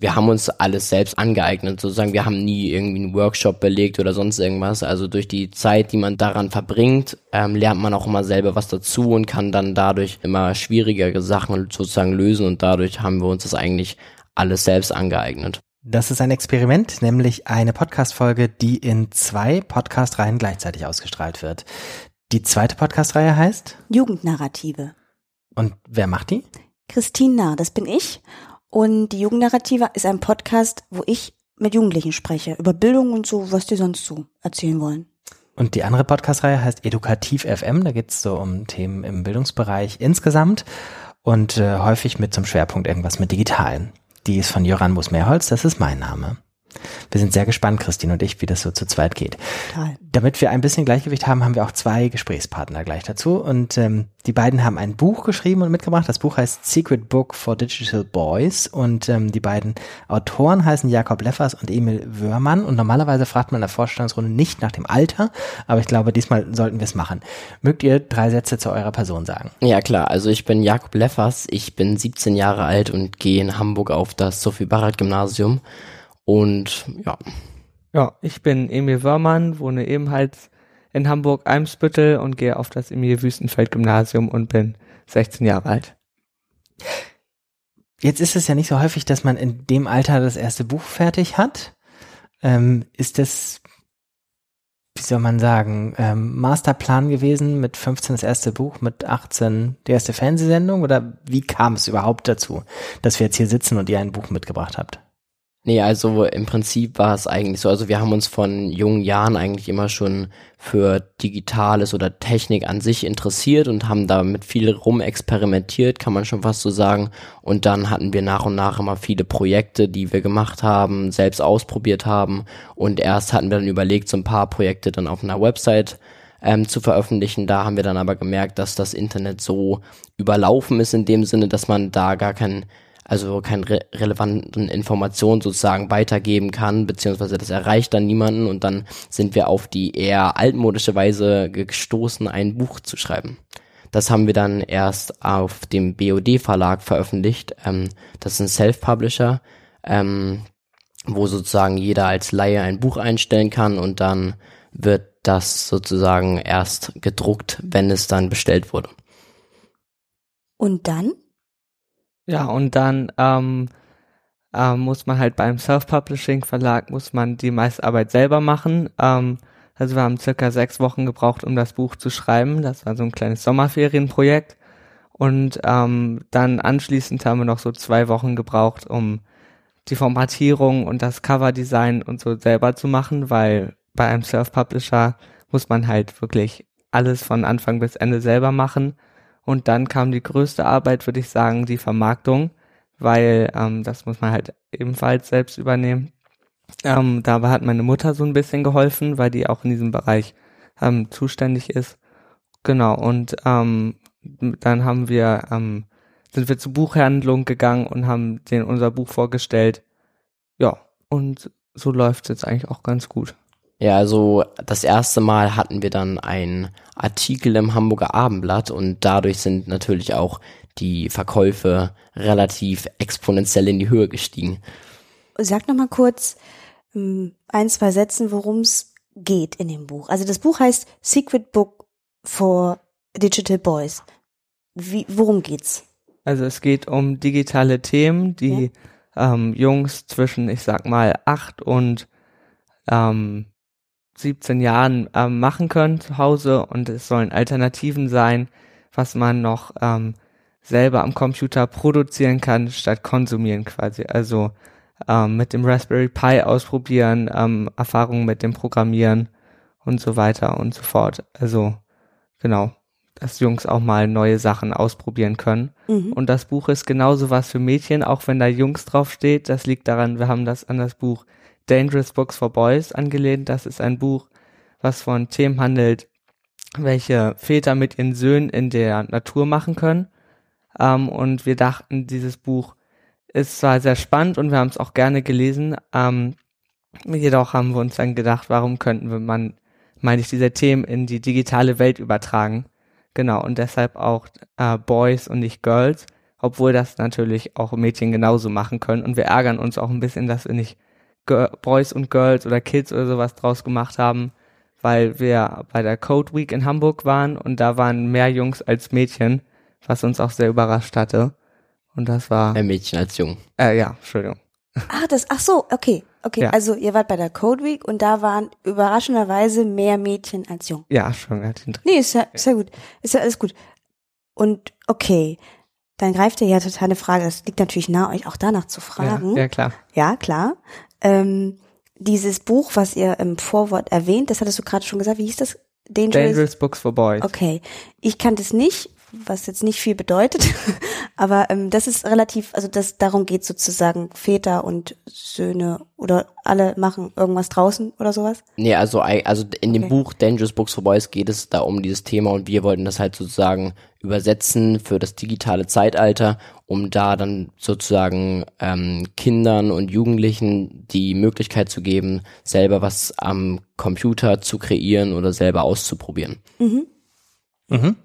wir haben uns alles selbst angeeignet, sozusagen. Wir haben nie irgendwie einen Workshop belegt oder sonst irgendwas. Also durch die Zeit, die man daran verbringt, ähm, lernt man auch immer selber was dazu und kann dann dadurch immer schwierigere Sachen sozusagen lösen und dadurch haben wir uns das eigentlich alles selbst angeeignet. Das ist ein Experiment, nämlich eine Podcast-Folge, die in zwei Podcast-Reihen gleichzeitig ausgestrahlt wird. Die zweite Podcast-Reihe heißt? Jugendnarrative. Und wer macht die? Christine Nahr, das bin ich. Und die Jugendnarrative ist ein Podcast, wo ich mit Jugendlichen spreche, über Bildung und so, was die sonst so erzählen wollen. Und die andere Podcast-Reihe heißt Edukativ FM, da geht es so um Themen im Bildungsbereich insgesamt und äh, häufig mit zum Schwerpunkt irgendwas mit Digitalen. Die ist von Jöran Musmeerholz, das ist mein Name. Wir sind sehr gespannt, Christine und ich, wie das so zu zweit geht. Total. Damit wir ein bisschen Gleichgewicht haben, haben wir auch zwei Gesprächspartner gleich dazu. Und ähm, die beiden haben ein Buch geschrieben und mitgebracht. Das Buch heißt Secret Book for Digital Boys. Und ähm, die beiden Autoren heißen Jakob Leffers und Emil Wörmann. Und normalerweise fragt man in der Vorstellungsrunde nicht nach dem Alter, aber ich glaube, diesmal sollten wir es machen. Mögt ihr drei Sätze zu eurer Person sagen? Ja, klar. Also ich bin Jakob Leffers. Ich bin 17 Jahre alt und gehe in Hamburg auf das Sophie Barrett Gymnasium. Und ja. Ja, ich bin Emil Wörmann, wohne ebenfalls in Hamburg-Eimsbüttel und gehe auf das Emil Wüstenfeld Gymnasium und bin 16 Jahre alt. Jetzt ist es ja nicht so häufig, dass man in dem Alter das erste Buch fertig hat. Ähm, ist das, wie soll man sagen, ähm, Masterplan gewesen mit 15 das erste Buch, mit 18 die erste Fernsehsendung oder wie kam es überhaupt dazu, dass wir jetzt hier sitzen und ihr ein Buch mitgebracht habt? Nee, also im Prinzip war es eigentlich so, also wir haben uns von jungen Jahren eigentlich immer schon für Digitales oder Technik an sich interessiert und haben damit viel rumexperimentiert, kann man schon fast so sagen. Und dann hatten wir nach und nach immer viele Projekte, die wir gemacht haben, selbst ausprobiert haben. Und erst hatten wir dann überlegt, so ein paar Projekte dann auf einer Website ähm, zu veröffentlichen. Da haben wir dann aber gemerkt, dass das Internet so überlaufen ist in dem Sinne, dass man da gar kein also keine re relevanten Informationen sozusagen weitergeben kann, beziehungsweise das erreicht dann niemanden und dann sind wir auf die eher altmodische Weise gestoßen, ein Buch zu schreiben. Das haben wir dann erst auf dem BOD-Verlag veröffentlicht. Ähm, das ist ein Self-Publisher, ähm, wo sozusagen jeder als Laie ein Buch einstellen kann und dann wird das sozusagen erst gedruckt, wenn es dann bestellt wurde. Und dann? Ja, und dann ähm, äh, muss man halt beim Self-Publishing-Verlag muss man die meiste Arbeit selber machen. Ähm, also wir haben circa sechs Wochen gebraucht, um das Buch zu schreiben. Das war so ein kleines Sommerferienprojekt. Und ähm, dann anschließend haben wir noch so zwei Wochen gebraucht, um die Formatierung und das Coverdesign und so selber zu machen, weil bei einem Self-Publisher muss man halt wirklich alles von Anfang bis Ende selber machen. Und dann kam die größte Arbeit, würde ich sagen, die Vermarktung, weil ähm, das muss man halt ebenfalls selbst übernehmen. Ähm, dabei hat meine Mutter so ein bisschen geholfen, weil die auch in diesem Bereich ähm, zuständig ist. Genau, und ähm, dann haben wir, ähm, sind wir zur Buchhandlung gegangen und haben denen unser Buch vorgestellt. Ja, und so läuft es jetzt eigentlich auch ganz gut. Ja, also das erste Mal hatten wir dann einen Artikel im Hamburger Abendblatt und dadurch sind natürlich auch die Verkäufe relativ exponentiell in die Höhe gestiegen. Sag noch mal kurz ähm, ein, zwei Sätzen, worum es geht in dem Buch. Also das Buch heißt Secret Book for Digital Boys. Wie, worum geht's? Also es geht um digitale Themen, die ja. ähm, Jungs zwischen, ich sag mal, acht und ähm, 17 Jahren ähm, machen können zu Hause und es sollen Alternativen sein, was man noch ähm, selber am Computer produzieren kann, statt konsumieren quasi. Also ähm, mit dem Raspberry Pi ausprobieren, ähm, Erfahrungen mit dem Programmieren und so weiter und so fort. Also genau, dass Jungs auch mal neue Sachen ausprobieren können. Mhm. Und das Buch ist genauso was für Mädchen, auch wenn da Jungs drauf steht. Das liegt daran, wir haben das an das Buch Dangerous Books for Boys angelehnt. Das ist ein Buch, was von Themen handelt, welche Väter mit ihren Söhnen in der Natur machen können. Ähm, und wir dachten, dieses Buch ist zwar sehr spannend und wir haben es auch gerne gelesen, ähm, jedoch haben wir uns dann gedacht, warum könnten wir man, meine ich, diese Themen in die digitale Welt übertragen. Genau, und deshalb auch äh, Boys und nicht Girls, obwohl das natürlich auch Mädchen genauso machen können. Und wir ärgern uns auch ein bisschen, dass wir nicht Girl Boys und Girls oder Kids oder sowas draus gemacht haben, weil wir bei der Code Week in Hamburg waren und da waren mehr Jungs als Mädchen, was uns auch sehr überrascht hatte. Und das war, Mehr Mädchen als Jung. äh, ja, Entschuldigung. Ah, das, ach so, okay, okay. Ja. Also ihr wart bei der Code Week und da waren überraschenderweise mehr Mädchen als Jung. Ja, schon. hat ihn- Nee, ist ja, ist ja gut. Ist ja alles gut. Und okay, dann greift ihr ja total eine Frage. Das liegt natürlich nahe, euch auch danach zu fragen. Ja, ja, klar. Ja, klar. Ähm, dieses Buch, was ihr im Vorwort erwähnt, das hattest du gerade schon gesagt, wie hieß das? Dangerous. Dangerous Books for Boys. Okay. Ich kannte es nicht, was jetzt nicht viel bedeutet, aber ähm, das ist relativ, also das darum geht sozusagen Väter und Söhne oder alle machen irgendwas draußen oder sowas. Nee, also, also in dem Okay. Buch Dangerous Books for Boys geht es da um dieses Thema und wir wollten das halt sozusagen übersetzen für das digitale Zeitalter, um da dann sozusagen ähm, Kindern und Jugendlichen die Möglichkeit zu geben, selber was am Computer zu kreieren oder selber auszuprobieren. Mhm. Mhm.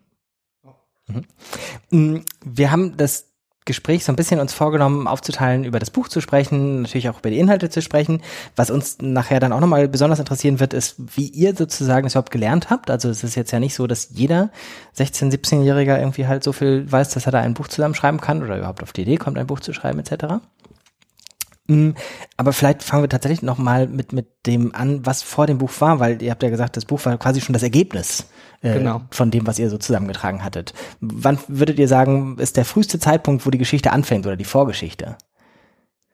Mhm. Wir haben das Gespräch so ein bisschen uns vorgenommen, aufzuteilen, über das Buch zu sprechen, natürlich auch über die Inhalte zu sprechen. Was uns nachher dann auch nochmal besonders interessieren wird, ist, wie ihr sozusagen das überhaupt gelernt habt. Also es ist jetzt ja nicht so, dass jeder 16-, 17-Jähriger irgendwie halt so viel weiß, dass er da ein Buch zusammenschreiben kann oder überhaupt auf die Idee kommt, ein Buch zu schreiben etc. Mm, Aber vielleicht fangen wir tatsächlich noch mal mit, mit dem an, was vor dem Buch war, weil ihr habt ja gesagt, das Buch war quasi schon das Ergebnis äh, Genau. von dem, was ihr so zusammengetragen hattet. Wann würdet ihr sagen, ist der früheste Zeitpunkt, wo die Geschichte anfängt oder die Vorgeschichte?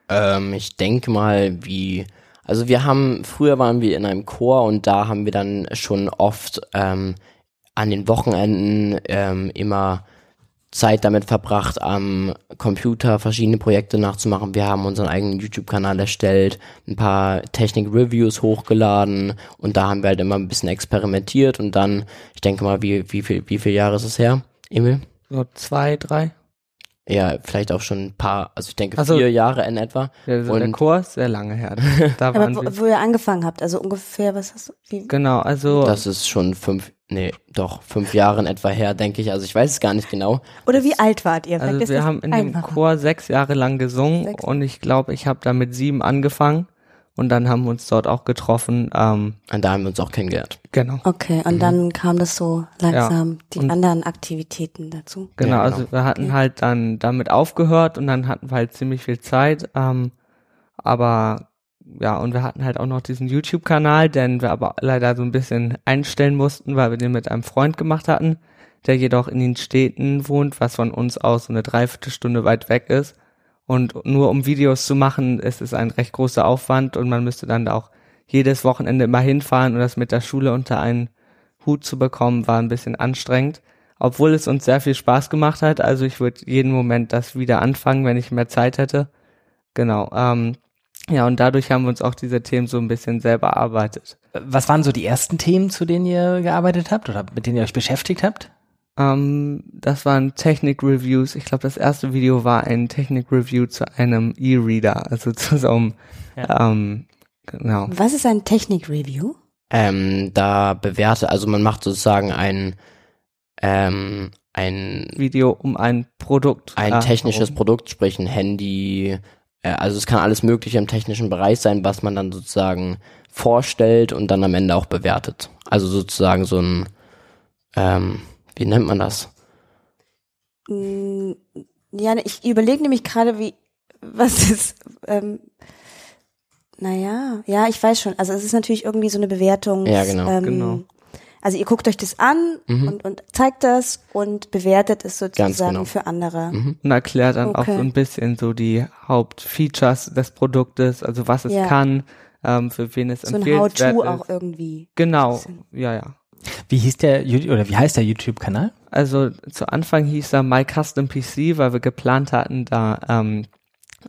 Ähm, ich denke mal, wie, also wir haben, früher waren wir in einem Chor und da haben wir dann schon oft ähm, an den Wochenenden ähm, immer Zeit damit verbracht, am Computer verschiedene Projekte nachzumachen. Wir haben unseren eigenen YouTube-Kanal erstellt, ein paar Technik-Reviews hochgeladen und da haben wir halt immer ein bisschen experimentiert und dann, ich denke mal, wie, wie viel, wie viele Jahre ist es her, Emil? So zwei, drei. Ja, vielleicht auch schon ein paar, also ich denke Ach so. vier Jahre in etwa. Also der Und- Chor ist sehr lange her. Da Aber wo, wo ihr angefangen habt, also ungefähr, was hast du, wie, Genau, also Das ist schon fünf, nee, doch, fünf Jahre in etwa her, denke ich. Also ich weiß es gar nicht genau. oder wie alt wart ihr? Vielleicht Also ist wir haben in dem einfacher. Chor sechs Jahre lang gesungen Sechs. und ich glaube, ich habe da mit sieben angefangen und dann haben wir uns dort auch getroffen. Ähm, Und da haben wir uns auch kennengelernt. genau. Okay, und dann kam das so langsam, die Und- anderen Aktivitäten dazu. Genau, Ja, genau. also wir hatten Okay. halt dann damit aufgehört und dann hatten wir halt ziemlich viel Zeit. Ähm, aber ja, und wir hatten halt auch noch diesen YouTube-Kanal, den wir aber leider so ein bisschen einstellen mussten, weil wir den mit einem Freund gemacht hatten, der jedoch in den Städten wohnt, was von uns aus so eine Dreiviertelstunde weit weg ist. Und nur um Videos zu machen, ist es ein recht großer Aufwand und man müsste dann da auch jedes Wochenende immer hinfahren und das mit der Schule unter einen Hut zu bekommen, war ein bisschen anstrengend. Obwohl es uns sehr viel Spaß gemacht hat. Also ich würde jeden Moment das wieder anfangen, wenn ich mehr Zeit hätte. Genau. Ähm, ja, und dadurch haben wir uns auch diese Themen so ein bisschen selber erarbeitet. Was waren so die ersten Themen, zu denen ihr gearbeitet habt oder mit denen ihr euch beschäftigt habt? Ähm, das waren Technik-Reviews. Ich glaube, das erste Video war ein Technik-Review zu einem E-Reader, also zu so einem, ähm, genau. Was ist ein Technik-Review? Ähm, da bewerte, also man macht sozusagen ein, ähm, ein, Video um ein Produkt. ein äh, technisches herum. Produkt, sprich ein Handy, äh, also es kann alles mögliche im technischen Bereich sein, was man dann sozusagen vorstellt und dann am Ende auch bewertet. Also sozusagen so ein, ähm, wie nennt man das? Mm, Ja, ne, ich überlege nämlich gerade, wie, was ist, ähm, naja, ja, ich weiß schon. Also es ist natürlich irgendwie so eine Bewertung. Ja, genau, ähm, genau. Also ihr guckt euch das an Mhm. und, und zeigt das und bewertet es sozusagen genau. für andere. Mhm. und erklärt dann auch Okay. so ein bisschen so die Hauptfeatures des Produktes, also was es Ja. kann, ähm, für wen es So ein empfehlenswert How-To ist. auch irgendwie. Genau, ja, ja. Wie hieß der oder wie heißt der YouTube-Kanal? Also zu Anfang hieß er My Custom PC, weil wir geplant hatten, da ähm,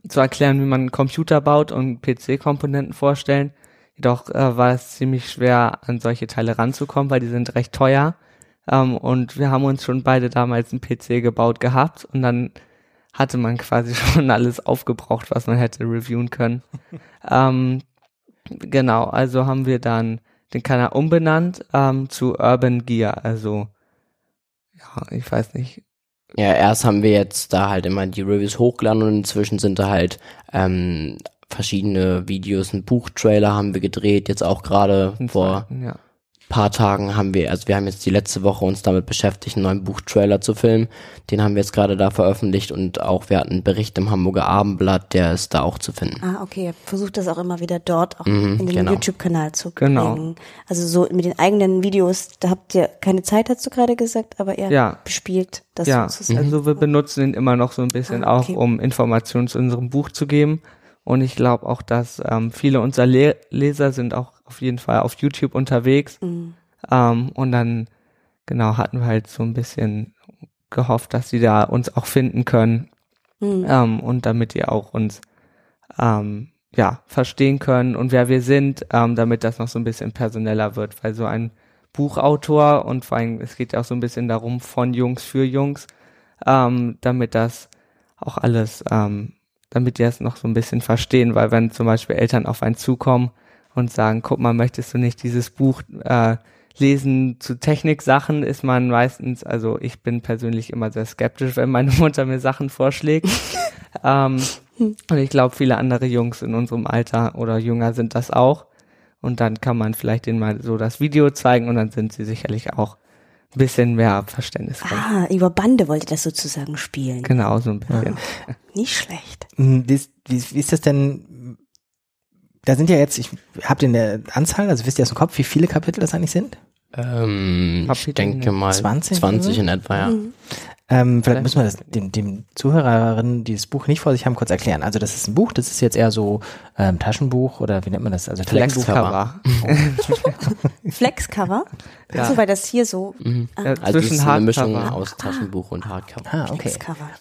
zu erklären, wie man einen Computer baut und PC-Komponenten vorstellen. Jedoch äh, war es ziemlich schwer, an solche Teile ranzukommen, weil die sind recht teuer. Ähm, und wir haben uns schon beide damals einen PC gebaut gehabt und dann hatte man quasi schon alles aufgebraucht, was man hätte reviewen können. ähm, genau, also haben wir dann den Kanal umbenannt ähm, zu Urban Gear, also ja, ich weiß nicht. Ja, erst haben wir jetzt da halt immer die Reviews hochgeladen und inzwischen sind da halt ähm, verschiedene Videos, ein Buchtrailer haben wir gedreht, jetzt auch gerade vor ja. Paar Tagen haben wir, also wir haben jetzt die letzte Woche uns damit beschäftigt, einen neuen Buchtrailer zu filmen. Den haben wir jetzt gerade da veröffentlicht und auch wir hatten einen Bericht im Hamburger Abendblatt, der ist da auch zu finden. Ah, okay. Versucht das auch immer wieder dort auch Mhm, in den genau. YouTube-Kanal zu Genau. bringen. Also so mit den eigenen Videos, da habt ihr keine Zeit, hast du gerade gesagt, aber ihr Ja. bespielt das Ja, sozusagen. also wir benutzen ihn immer noch so ein bisschen Ah, okay. auch, um Informationen zu unserem Buch zu geben. Und ich glaube auch, dass ähm, viele unserer Le Leser sind auch auf jeden Fall auf YouTube unterwegs. Mhm. Ähm, und dann, genau, hatten wir halt so ein bisschen gehofft, dass sie da uns auch finden können. Mhm. Ähm, und damit ihr auch uns, ähm, ja, verstehen können und wer wir sind, ähm, damit das noch so ein bisschen personeller wird, weil so ein Buchautor und vor allem, es geht ja auch so ein bisschen darum, von Jungs für Jungs, ähm, damit das auch alles, ähm, damit die es noch so ein bisschen verstehen, weil wenn zum Beispiel Eltern auf einen zukommen und sagen, guck mal, möchtest du nicht dieses Buch äh, lesen zu Techniksachen, ist man meistens, also ich bin persönlich immer sehr skeptisch, wenn meine Mutter mir Sachen vorschlägt. ähm, und ich glaube, viele andere Jungs in unserem Alter oder jünger sind das auch. Und dann kann man vielleicht denen mal so das Video zeigen und dann sind sie sicherlich auch ein bisschen mehr Verständnis. drin. Ah, über Bande wollt ihr das sozusagen spielen. Genau, so ein bisschen. Nicht schlecht. Hm, Wie ist, wie, ist- wie ist das denn? Da sind ja jetzt, ich habt ihr eine Anzahl, also wisst ihr aus dem Kopf, wie viele Kapitel das eigentlich sind? Ähm, ich denke mal 20 20, oder so? in etwa, ja. Mhm. Ähm, vielleicht Vielleicht müssen wir das dem, dem Zuhörerinnen, die das Buch nicht vor sich haben, kurz erklären. Also das ist ein Buch, das ist jetzt eher so ähm, Taschenbuch oder wie nennt man das? Also Flexcover. Flexcover? Ja. So, weil das hier so Mhm. Ja, Also zwischen ist eine Mischung Hardcover. aus Taschenbuch und Hardcover. Ah, okay.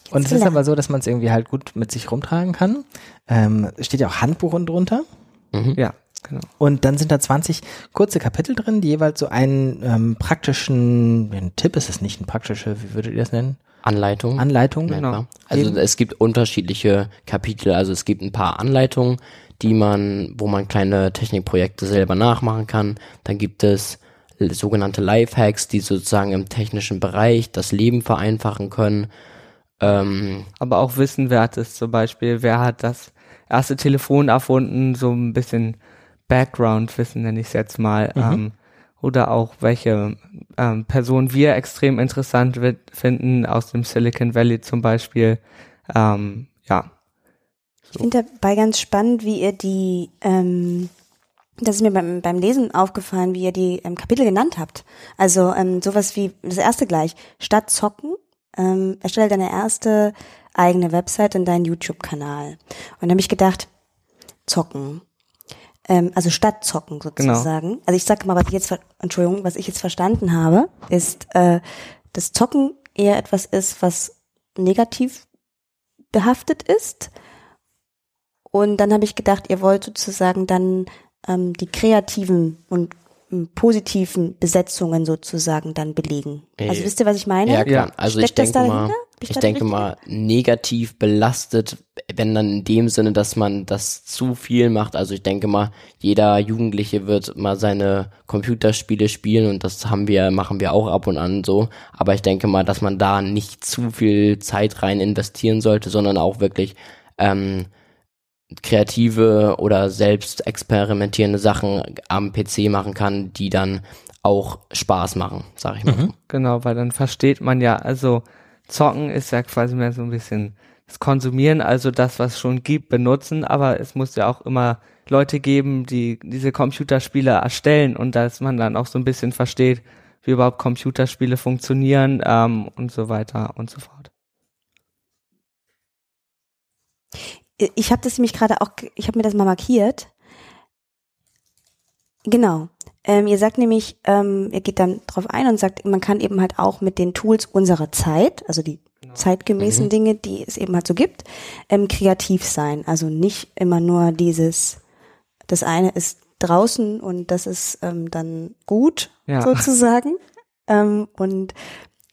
Und es ist aber so, dass man es irgendwie halt gut mit sich rumtragen kann. Ähm, es steht ja auch Handbuch unten drunter. Mhm. Ja, genau. Und dann sind da 20 kurze Kapitel drin, die jeweils so einen ähm, praktischen, ein Tipp ist es nicht, ein praktische, wie würdet ihr das nennen? Anleitung. Anleitung. Genau. Also Eben. es gibt unterschiedliche Kapitel, also es gibt ein paar Anleitungen, die man, wo man kleine Technikprojekte selber nachmachen kann. Dann gibt es sogenannte Lifehacks, die sozusagen im technischen Bereich das Leben vereinfachen können. Ähm, aber auch Wissenwertes zum Beispiel. Wer hat das erste Telefon erfunden? So ein bisschen Background-Wissen nenne ich es jetzt mal. Mhm. Ähm, oder auch welche ähm, Personen wir extrem interessant finden aus dem Silicon Valley zum Beispiel. Ähm, ja, Ich finde dabei ganz spannend, wie ihr die, ähm, das ist mir beim, beim Lesen aufgefallen, wie ihr die ähm, Kapitel genannt habt. Also ähm, sowas wie das erste gleich. Statt zocken, ähm, erstelle deine erste eigene Website und deinen YouTube-Kanal. Und da habe ich gedacht, zocken. Ähm, also statt zocken sozusagen. Also ich sage mal, was ich jetzt, Entschuldigung, was ich jetzt verstanden habe, ist, äh, dass Zocken eher etwas ist, was negativ behaftet ist. Und dann habe ich gedacht, ihr wollt sozusagen dann ähm, die kreativen und positiven Besetzungen sozusagen dann belegen. Also wisst ihr, was ich meine? ja, klar. Also ich Steckt das denke mal, ich ich denke richtig? mal, negativ belastet, wenn dann in dem Sinne, dass man das zu viel macht. Also ich denke mal, jeder Jugendliche wird mal seine Computerspiele spielen und das haben wir, machen wir auch ab und an so. Aber ich denke mal, dass man da nicht zu viel Zeit rein investieren sollte, sondern auch wirklich ähm, kreative oder selbst experimentierende Sachen am PC machen kann, die dann auch Spaß machen, sag ich mal. Mhm. Genau, weil dann versteht man ja, also zocken ist ja quasi mehr so ein bisschen das Konsumieren, also das, was es schon gibt, benutzen, aber es muss ja auch immer Leute geben, die diese Computerspiele erstellen und dass man dann auch so ein bisschen versteht, wie überhaupt Computerspiele funktionieren ähm, und so weiter und so fort. Ich habe das nämlich gerade auch, ich habe mir das mal markiert. Genau. Ähm, ihr sagt nämlich, ähm, ihr geht dann drauf ein und sagt, man kann eben halt auch mit den Tools unserer Zeit, also die zeitgemäßen Mhm. Dinge, die es eben halt so gibt, ähm, kreativ sein. Also nicht immer nur dieses, das eine ist draußen und das ist ähm, dann gut, Ja. sozusagen. ähm, und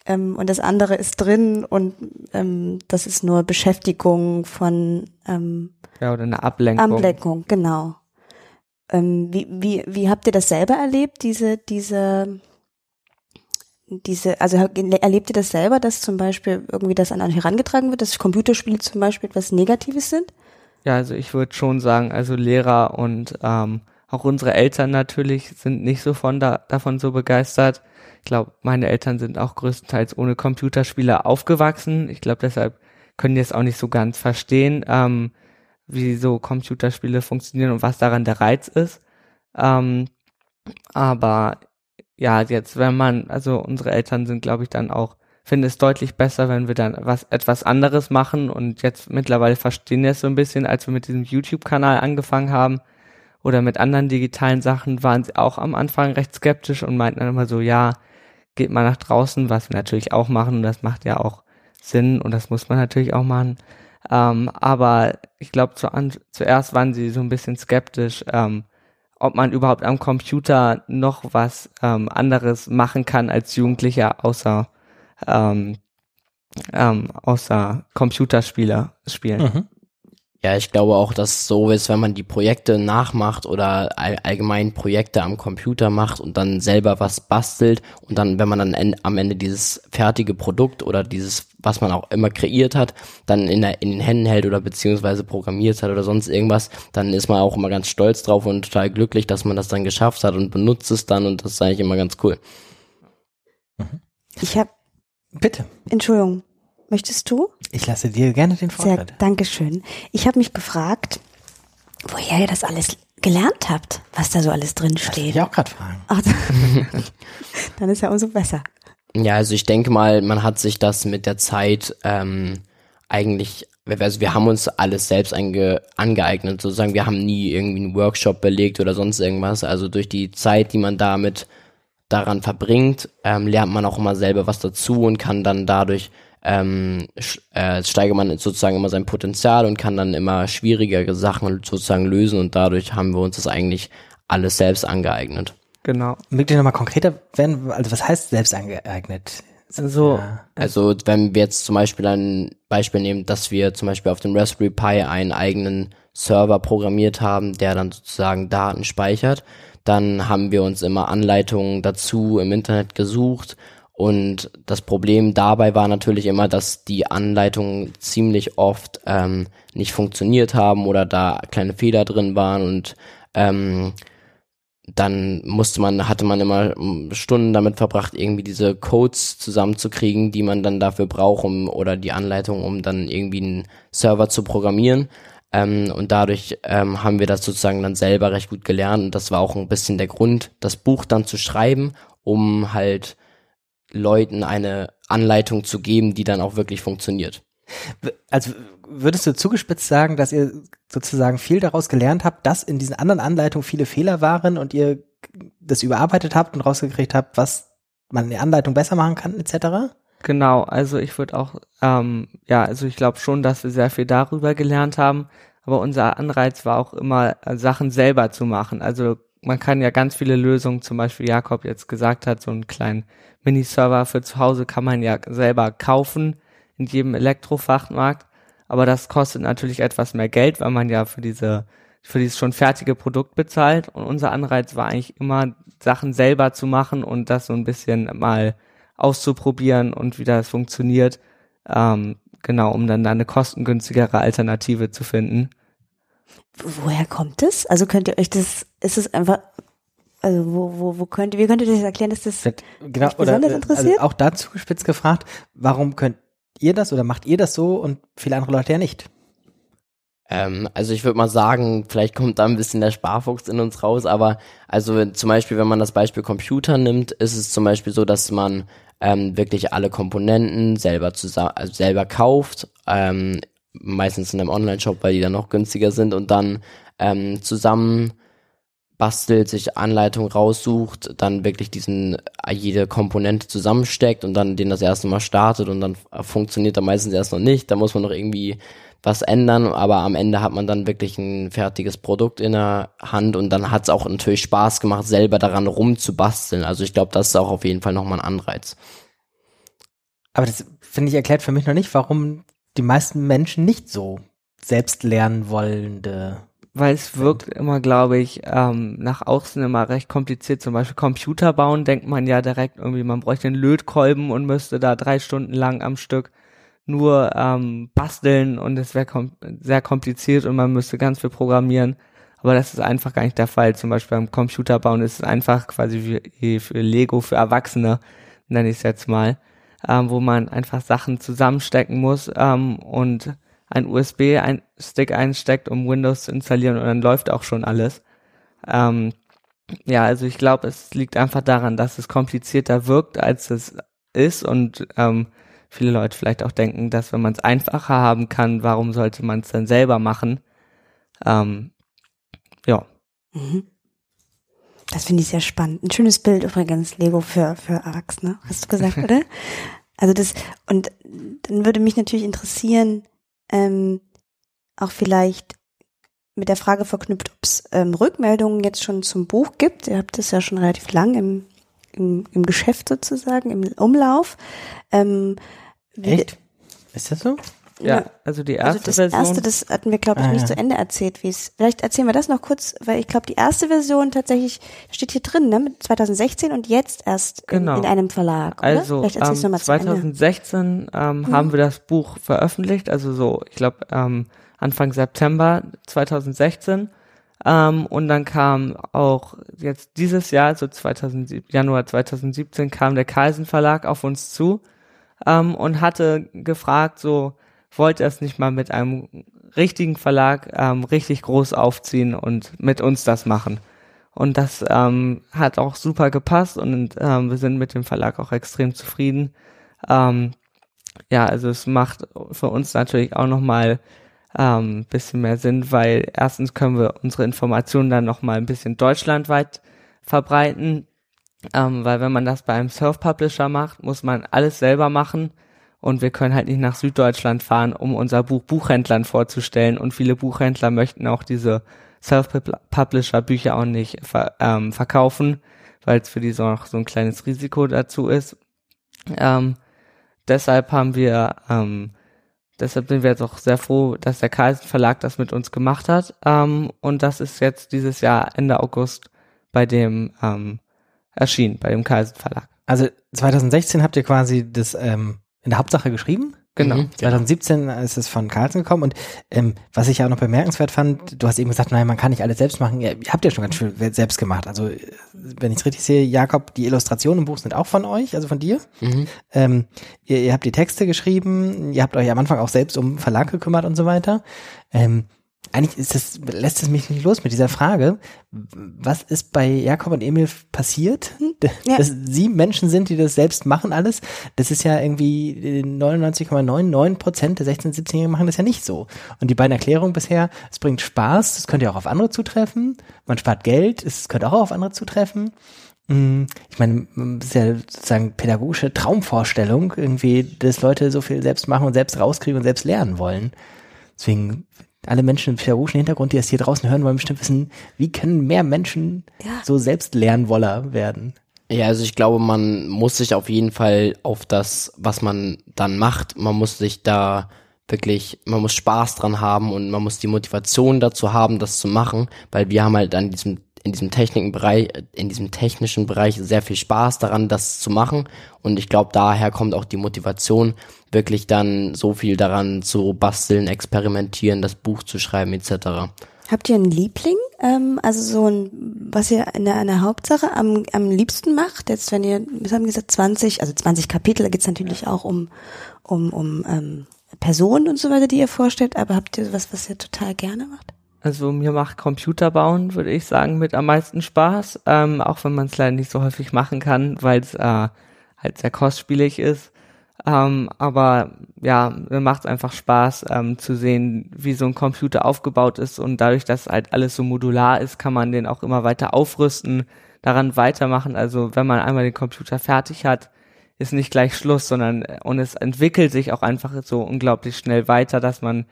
ähm, und das andere ist drin und ähm, das ist nur Beschäftigung von ähm, Ja, oder eine Ablenkung. Ablenkung, genau. Ähm, wie, wie, wie habt ihr das selber erlebt, diese, diese, diese, also erlebt ihr das selber, dass zum Beispiel irgendwie das an euch herangetragen wird, dass Computerspiele zum Beispiel etwas Negatives sind? Ja, also ich würde schon sagen, also Lehrer und ähm, auch unsere Eltern natürlich sind nicht so von da, davon so begeistert. Ich glaube, meine Eltern sind auch größtenteils ohne Computerspiele aufgewachsen. Ich glaube, deshalb können die es auch nicht so ganz verstehen, ähm, wie so Computerspiele funktionieren und was daran der Reiz ist. Ähm, aber ja, jetzt, wenn man, also unsere Eltern sind, glaube ich, dann auch, finden es deutlich besser, wenn wir dann was etwas anderes machen und jetzt mittlerweile verstehen wir es so ein bisschen, als wir mit diesem YouTube-Kanal angefangen haben oder mit anderen digitalen Sachen, waren sie auch am Anfang recht skeptisch und meinten dann immer so, ja, geht mal nach draußen, was wir natürlich auch machen und das macht ja auch Sinn und das muss man natürlich auch machen. Ähm, aber ich glaube, zu zuerst waren sie so ein bisschen skeptisch, ähm, ob man überhaupt am Computer noch was ähm, anderes machen kann als Jugendlicher, außer ähm, ähm, außer Computerspieler spielen. Mhm. Ja, ich glaube auch, dass so ist, wenn man die Projekte nachmacht oder all, allgemein Projekte am Computer macht und dann selber was bastelt und dann, wenn man dann en am Ende dieses fertige Produkt oder dieses, was man auch immer kreiert hat, dann in, der, in den Händen hält oder beziehungsweise programmiert hat oder sonst irgendwas, dann ist man auch immer ganz stolz drauf und total glücklich, dass man das dann geschafft hat und benutzt es dann und das ist eigentlich immer ganz cool. Mhm. Ich habe Bitte. Entschuldigung. Möchtest du? Ich lasse dir gerne den Vortritt. Sehr, Dankeschön. Ich habe mich gefragt, woher ihr das alles gelernt habt, was da so alles drin steht. Ich auch gerade fragen. Ach, dann ist ja umso besser. Ja, also ich denke mal, man hat sich das mit der Zeit ähm, eigentlich, also wir haben uns alles selbst ange, angeeignet, sozusagen. Wir haben nie irgendwie einen Workshop belegt oder sonst irgendwas. Also durch die Zeit, die man damit daran verbringt, ähm, lernt man auch immer selber was dazu und kann dann dadurch ähm, äh, steigert man sozusagen immer sein Potenzial und kann dann immer schwierigere Sachen sozusagen lösen und dadurch haben wir uns das eigentlich alles selbst angeeignet. Genau. Mögt ihr nochmal konkreter werden? Also was heißt selbst angeeignet? Also, ja. also wenn wir jetzt zum Beispiel ein Beispiel nehmen, dass wir zum Beispiel auf dem Raspberry Pi einen eigenen Server programmiert haben, der dann sozusagen Daten speichert, dann haben wir uns immer Anleitungen dazu im Internet gesucht und das Problem dabei war natürlich immer, dass die Anleitungen ziemlich oft ähm, nicht funktioniert haben oder da kleine Fehler drin waren und ähm, dann musste man, hatte man immer Stunden damit verbracht, irgendwie diese Codes zusammenzukriegen, die man dann dafür braucht, um oder die Anleitung, um dann irgendwie einen Server zu programmieren. Ähm, und dadurch ähm, haben wir das sozusagen dann selber recht gut gelernt. Und das war auch ein bisschen der Grund, das Buch dann zu schreiben, um halt Leuten eine Anleitung zu geben, die dann auch wirklich funktioniert. Also würdest du zugespitzt sagen, dass ihr sozusagen viel daraus gelernt habt, dass in diesen anderen Anleitungen viele Fehler waren und ihr das überarbeitet habt und rausgekriegt habt, was man in der Anleitung besser machen kann, etc.? Genau, also ich würde auch, ähm, ja, also ich glaube schon, dass wir sehr viel darüber gelernt haben, aber unser Anreiz war auch immer, Sachen selber zu machen. Also man kann ja ganz viele Lösungen, zum Beispiel Jakob jetzt gesagt hat, so einen kleinen Miniserver für zu Hause kann man ja selber kaufen in jedem Elektrofachmarkt. Aber das kostet natürlich etwas mehr Geld, weil man ja für diese, für dieses schon fertige Produkt bezahlt. Und unser Anreiz war eigentlich immer, Sachen selber zu machen und das so ein bisschen mal auszuprobieren und wie das funktioniert. Ähm, genau, um dann eine kostengünstigere Alternative zu finden. Woher kommt es? Also könnt ihr euch das, ist es einfach, also wo, wo, wo könnt, wie könnt ihr das erklären, dass das genau, besonders oder, interessiert? Also auch dazu gespitzt gefragt, warum könnt ihr das oder macht ihr das so und viele andere Leute ja nicht? Ähm, also ich würde mal sagen, vielleicht kommt da ein bisschen der Sparfuchs in uns raus, aber also zum Beispiel, wenn man das Beispiel Computer nimmt, ist es zum Beispiel so, dass man ähm, wirklich alle Komponenten selber zusammen, also selber kauft, ähm, meistens in einem Online-Shop, weil die dann noch günstiger sind und dann ähm, zusammen bastelt, sich Anleitung raussucht, dann wirklich diesen jede Komponente zusammensteckt und dann den das erste Mal startet und dann funktioniert er meistens erst noch nicht. Da muss man noch irgendwie was ändern, aber am Ende hat man dann wirklich ein fertiges Produkt in der Hand und dann hat es auch natürlich Spaß gemacht, selber daran rumzubasteln. Also ich glaube, das ist auch auf jeden Fall nochmal ein Anreiz. Aber das finde ich erklärt für mich noch nicht, warum die meisten Menschen nicht so selbst lernen wollende weil es wirkt immer, glaube ich, ähm, nach außen immer recht kompliziert. Zum Beispiel Computer bauen, denkt man ja direkt irgendwie, man bräuchte einen Lötkolben und müsste da drei Stunden lang am Stück nur ähm, basteln und es wäre kom sehr kompliziert und man müsste ganz viel programmieren. Aber das ist einfach gar nicht der Fall. Zum Beispiel beim Computerbauen ist es einfach quasi wie für Lego für Erwachsene, nenne ich es jetzt mal, ähm, wo man einfach Sachen zusammenstecken muss ähm, und ein USB-Stick einsteckt, um Windows zu installieren und dann läuft auch schon alles. Ähm, ja, also ich glaube, es liegt einfach daran, dass es komplizierter wirkt, als es ist und ähm, viele Leute vielleicht auch denken, dass wenn man es einfacher haben kann, warum sollte man es dann selber machen? Ähm, ja. Mhm. Das finde ich sehr spannend. Ein schönes Bild übrigens, Lego für, für Erwachsene, hast du gesagt, oder? Also das, und dann würde mich natürlich interessieren, ähm, auch vielleicht mit der Frage verknüpft, ob es ähm, Rückmeldungen jetzt schon zum Buch gibt. Ihr habt es ja schon relativ lang im, im, im Geschäft sozusagen, im Umlauf. Ähm, Echt? Ist das so? Ja, also die erste also das Version. erste, das hatten wir, glaube ich, Ah, nicht ja. zu Ende erzählt, wie es. Vielleicht erzählen wir das noch kurz, weil ich glaube, die erste Version tatsächlich steht hier drin, ne? Mit 2016 und jetzt erst in, Genau. in einem Verlag. Oder? Also Vielleicht ähm, noch mal zu Ende. 2016 ähm, haben wir das Buch veröffentlicht, also so, ich glaube ähm, Anfang September 2016. Ähm, und dann kam auch jetzt dieses Jahr, so 2007, Januar 2017, kam der Carlsen Verlag auf uns zu ähm, und hatte gefragt, so wollt ihr es nicht mal mit einem richtigen Verlag ähm, richtig groß aufziehen und mit uns das machen. Und das ähm, hat auch super gepasst und ähm, wir sind mit dem Verlag auch extrem zufrieden. Ähm, ja, also es macht für uns natürlich auch nochmal ähm, bisschen mehr Sinn, weil erstens können wir unsere Informationen dann nochmal ein bisschen deutschlandweit verbreiten, ähm, weil wenn man das bei einem Self-Publisher macht, muss man alles selber machen und wir können halt nicht nach Süddeutschland fahren, um unser Buch Buchhändlern vorzustellen und viele Buchhändler möchten auch diese Self-Publisher-Bücher auch nicht ver ähm, verkaufen, weil es für die so noch so ein kleines Risiko dazu ist. Ähm, deshalb haben wir, ähm, deshalb sind wir jetzt auch sehr froh, dass der Carlsen Verlag das mit uns gemacht hat. Ähm, und das ist jetzt dieses Jahr Ende August bei dem ähm, erschienen, bei dem Carlsen Verlag. Also 2016 habt ihr quasi das ähm, in der Hauptsache geschrieben? Genau. Mhm. 2017 ist es von Carlsen gekommen und ähm, was ich ja auch noch bemerkenswert fand, du hast eben gesagt, nein, man kann nicht alles selbst machen. Ihr habt ja schon ganz viel selbst gemacht. Also wenn ich es richtig sehe, Jakob, die Illustrationen im Buch sind auch von euch, also von dir. Mhm. Ähm, ihr, ihr habt die Texte geschrieben, ihr habt euch am Anfang auch selbst um Verlag gekümmert und so weiter. Ähm, eigentlich ist das, lässt es mich nicht los mit dieser Frage. Was ist bei Jakob und Emil passiert? Ja. Dass sie Menschen sind, die das selbst machen alles. Das ist ja irgendwie 99,99 Prozent der 16-, 17-Jährigen machen das ja nicht so. Und die beiden Erklärungen bisher, es bringt Spaß, das könnte ja auch auf andere zutreffen. Man spart Geld, es könnte auch auf andere zutreffen. Mm, Ich meine, das ist ja sozusagen pädagogische Traumvorstellung, irgendwie, dass Leute so viel selbst machen und selbst rauskriegen und selbst lernen wollen. Deswegen, alle Menschen mit pädagogischen Hintergrund, die das hier draußen hören wollen, bestimmt wissen, wie können mehr Menschen Ja. so selbst Lernwoller werden. Ja, also ich glaube, man muss sich auf jeden Fall auf das, was man dann macht, man muss sich da wirklich, man muss Spaß dran haben und man muss die Motivation dazu haben, das zu machen, weil wir haben halt an diesem in diesem Technikenbereich, in diesem technischen Bereich sehr viel Spaß daran, das zu machen. Und ich glaube, daher kommt auch die Motivation, wirklich dann so viel daran zu basteln, experimentieren, das Buch zu schreiben, etc. Habt ihr einen Liebling? Ähm, also so ein, was ihr in der, Hauptsache am, am liebsten macht? Jetzt, wenn ihr, wir haben gesagt 20, also 20 Kapitel, da geht's natürlich auch um, um, um ähm, Personen und so weiter, die ihr vorstellt, aber habt ihr was, was ihr total gerne macht? Also mir macht Computerbauen, würde ich sagen, mit am meisten Spaß, ähm, auch wenn man es leider nicht so häufig machen kann, weil es äh, halt sehr kostspielig ist. Ähm, aber ja, mir macht es einfach Spaß ähm, zu sehen, wie so ein Computer aufgebaut ist und dadurch, dass halt alles so modular ist, kann man den auch immer weiter aufrüsten, daran weitermachen. Also wenn man einmal den Computer fertig hat, ist nicht gleich Schluss, sondern äh, und es entwickelt sich auch einfach so unglaublich schnell weiter, dass man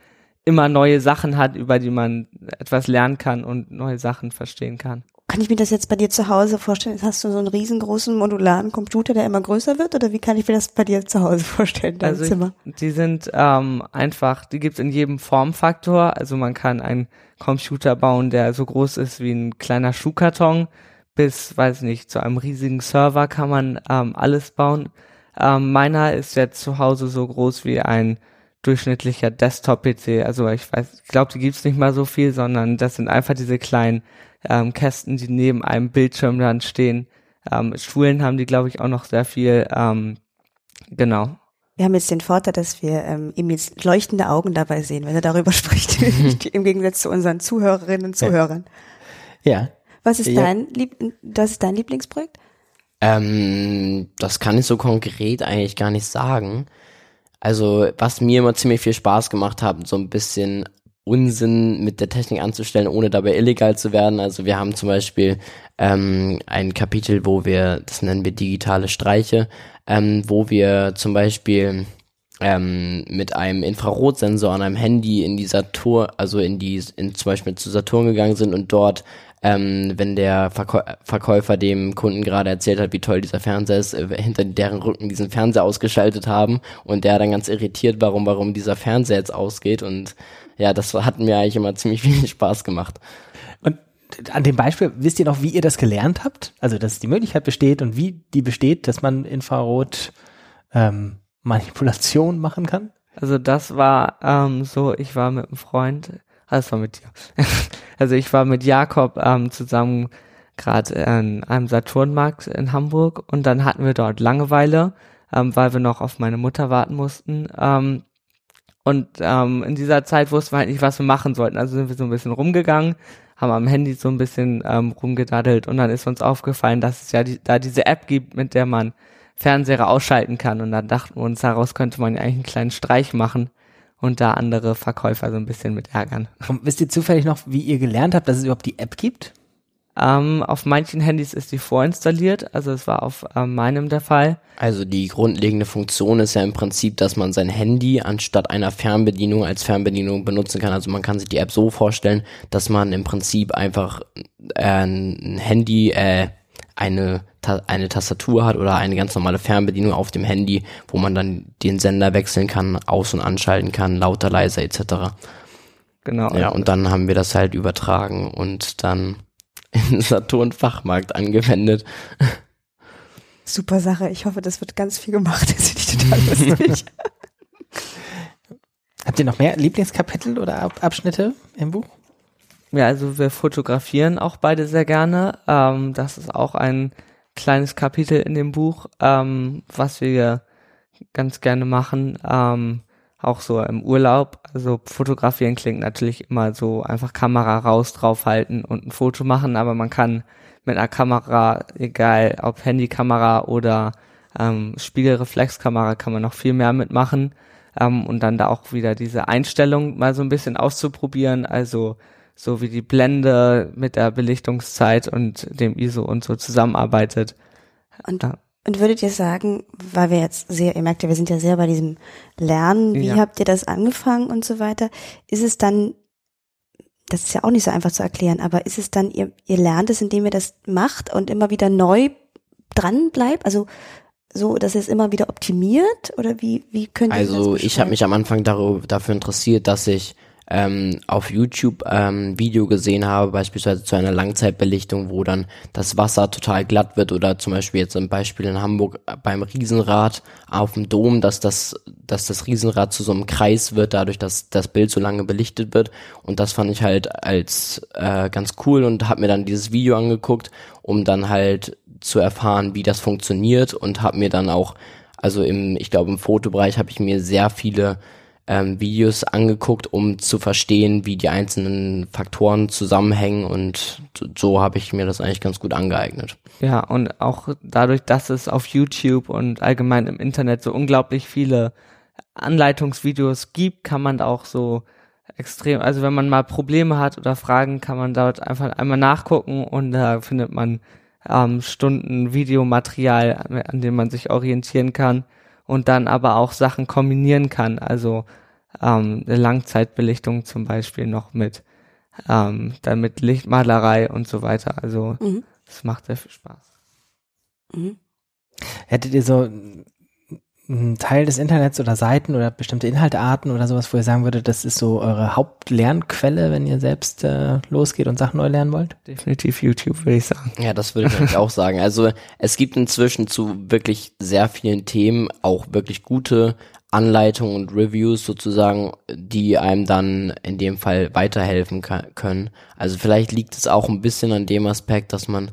immer neue Sachen hat, über die man etwas lernen kann und neue Sachen verstehen kann. kann ich mir das jetzt bei dir zu Hause vorstellen? Hast du so einen riesengroßen modularen Computer, der immer größer wird? Oder wie kann ich mir das bei dir zu Hause vorstellen, dein also Zimmer? Ich, die sind ähm, einfach, die gibt's in jedem Formfaktor. Also man kann einen Computer bauen, der so groß ist wie ein kleiner Schuhkarton, bis, weiß nicht, zu einem riesigen Server kann man ähm, alles bauen. Ähm, meiner ist jetzt zu Hause so groß wie ein durchschnittlicher Desktop-PC. Also ich weiß, ich glaube, die gibt's nicht mal so viel, sondern das sind einfach diese kleinen ähm, Kästen, die neben einem Bildschirm dann stehen. Ähm, Schulen haben die, glaube ich, auch noch sehr viel. Ähm, genau. Wir haben jetzt den Vorteil, dass wir ähm, ihm jetzt leuchtende Augen dabei sehen, wenn er darüber spricht, im Gegensatz zu unseren Zuhörerinnen und Zuhörern. Ja. Was ist Ja. dein Lieb das ist dein Lieblingsprojekt? Ähm, das kann ich so konkret eigentlich gar nicht sagen. Also, was mir immer ziemlich viel Spaß gemacht hat, so ein bisschen Unsinn mit der Technik anzustellen, ohne dabei illegal zu werden. Also wir haben zum Beispiel ähm, ein Kapitel, wo wir, das nennen wir digitale Streiche, ähm, wo wir zum Beispiel ähm, mit einem Infrarotsensor an einem Handy in die Saturn, also in die, in zum Beispiel zu Saturn gegangen sind und dort, ähm, wenn der Verkäu Verkäufer dem Kunden gerade erzählt hat, wie toll dieser Fernseher ist, äh, hinter deren Rücken diesen Fernseher ausgeschaltet haben und der dann ganz irritiert, warum, warum dieser Fernseher jetzt ausgeht und ja, das hat mir eigentlich immer ziemlich viel Spaß gemacht. Und an dem Beispiel, wisst ihr noch, wie ihr das gelernt habt? Also, dass die Möglichkeit besteht und wie die besteht, dass man Infrarot ähm, Manipulation machen kann? Also das war ähm, so, ich war mit einem Freund, das war mit dir. also ich war mit Jakob ähm, zusammen gerade in einem Saturnmarkt in Hamburg und dann hatten wir dort Langeweile, ähm, weil wir noch auf meine Mutter warten mussten. Ähm, und ähm, in dieser Zeit wussten wir halt nicht, was wir machen sollten. Also sind wir so ein bisschen rumgegangen, haben am Handy so ein bisschen ähm, rumgedaddelt und dann ist uns aufgefallen, dass es ja die, da diese App gibt, mit der man Fernseher ausschalten kann. Und dann dachten wir uns, daraus könnte man ja eigentlich einen kleinen Streich machen und da andere Verkäufer so ein bisschen mit ärgern. Und wisst ihr zufällig noch, wie ihr gelernt habt, dass es überhaupt die App gibt? Ähm, auf manchen Handys ist die vorinstalliert, also es war auf ähm, meinem der Fall. Also die grundlegende Funktion ist ja im Prinzip, dass man sein Handy anstatt einer Fernbedienung als Fernbedienung benutzen kann. Also man kann sich die App so vorstellen, dass man im Prinzip einfach äh, ein Handy, äh, eine, Ta eine Tastatur hat oder eine ganz normale Fernbedienung auf dem Handy, wo man dann den Sender wechseln kann, aus- und anschalten kann, lauter, leiser etc. Genau. Ja, und dann haben wir das halt übertragen und dann in Saturn Fachmarkt angewendet. Super Sache. Ich hoffe, das wird ganz viel gemacht. Das finde ich total lustig. Habt ihr noch mehr Lieblingskapitel oder Ab Abschnitte im Buch? Ja, also wir fotografieren auch beide sehr gerne. Ähm, das ist auch ein kleines Kapitel in dem Buch, ähm, was wir ganz gerne machen. Ähm, auch so im Urlaub. Also fotografieren klingt natürlich immer so einfach Kamera raus draufhalten und ein Foto machen, aber man kann mit einer Kamera, egal ob Handykamera oder ähm, Spiegelreflexkamera, kann man noch viel mehr mitmachen. Ähm, und dann da auch wieder diese Einstellung mal so ein bisschen auszuprobieren. Also so wie die Blende mit der Belichtungszeit und dem ISO und so zusammenarbeitet. Und, Ja. und würdet ihr sagen, weil wir jetzt sehr, ihr merkt ja, wir sind ja sehr bei diesem Lernen, wie Ja. habt ihr das angefangen und so weiter, ist es dann, das ist ja auch nicht so einfach zu erklären, aber ist es dann, ihr, ihr lernt es, indem ihr das macht und immer wieder neu dran bleibt, also so, dass ihr es immer wieder optimiert oder wie, wie könnt ihr das Also ich habe mich am Anfang darüber, dafür interessiert, dass ich ähm, auf YouTube ähm, Video gesehen habe, beispielsweise zu einer Langzeitbelichtung, wo dann das Wasser total glatt wird oder zum Beispiel jetzt ein Beispiel in Hamburg beim Riesenrad auf dem Dom, dass das, dass das Riesenrad zu so einem Kreis wird, dadurch, dass das Bild so lange belichtet wird. Und das fand ich halt als äh, ganz cool und habe mir dann dieses Video angeguckt, um dann halt zu erfahren, wie das funktioniert und habe mir dann auch, also im, ich glaube im Fotobereich habe ich mir sehr viele ähm, Videos angeguckt, um zu verstehen, wie die einzelnen Faktoren zusammenhängen und so, habe ich mir das eigentlich ganz gut angeeignet. Ja, und auch dadurch, dass es auf YouTube und allgemein im Internet so unglaublich viele Anleitungsvideos gibt, kann man auch so extrem, also wenn man mal Probleme hat oder Fragen, kann man dort einfach einmal nachgucken und da findet man ähm, Stunden Videomaterial, an dem man sich orientieren kann und dann aber auch Sachen kombinieren kann, also ähm, eine Langzeitbelichtung zum Beispiel noch mit ähm, dann mit Lichtmalerei und so weiter. Also Mhm. es macht sehr viel Spaß. Mhm. Hättet ihr so einen Teil des Internets oder Seiten oder bestimmte Inhaltearten oder sowas, wo ihr sagen würdet, das ist so eure Hauptlernquelle, wenn ihr selbst äh, losgeht und Sachen neu lernen wollt? Definitiv YouTube, würde ich sagen. Ja, das würde ich auch sagen. Also es gibt inzwischen zu wirklich sehr vielen Themen auch wirklich gute Anleitungen und Reviews sozusagen, die einem dann in dem Fall weiterhelfen können. Also vielleicht liegt es auch ein bisschen an dem Aspekt, dass man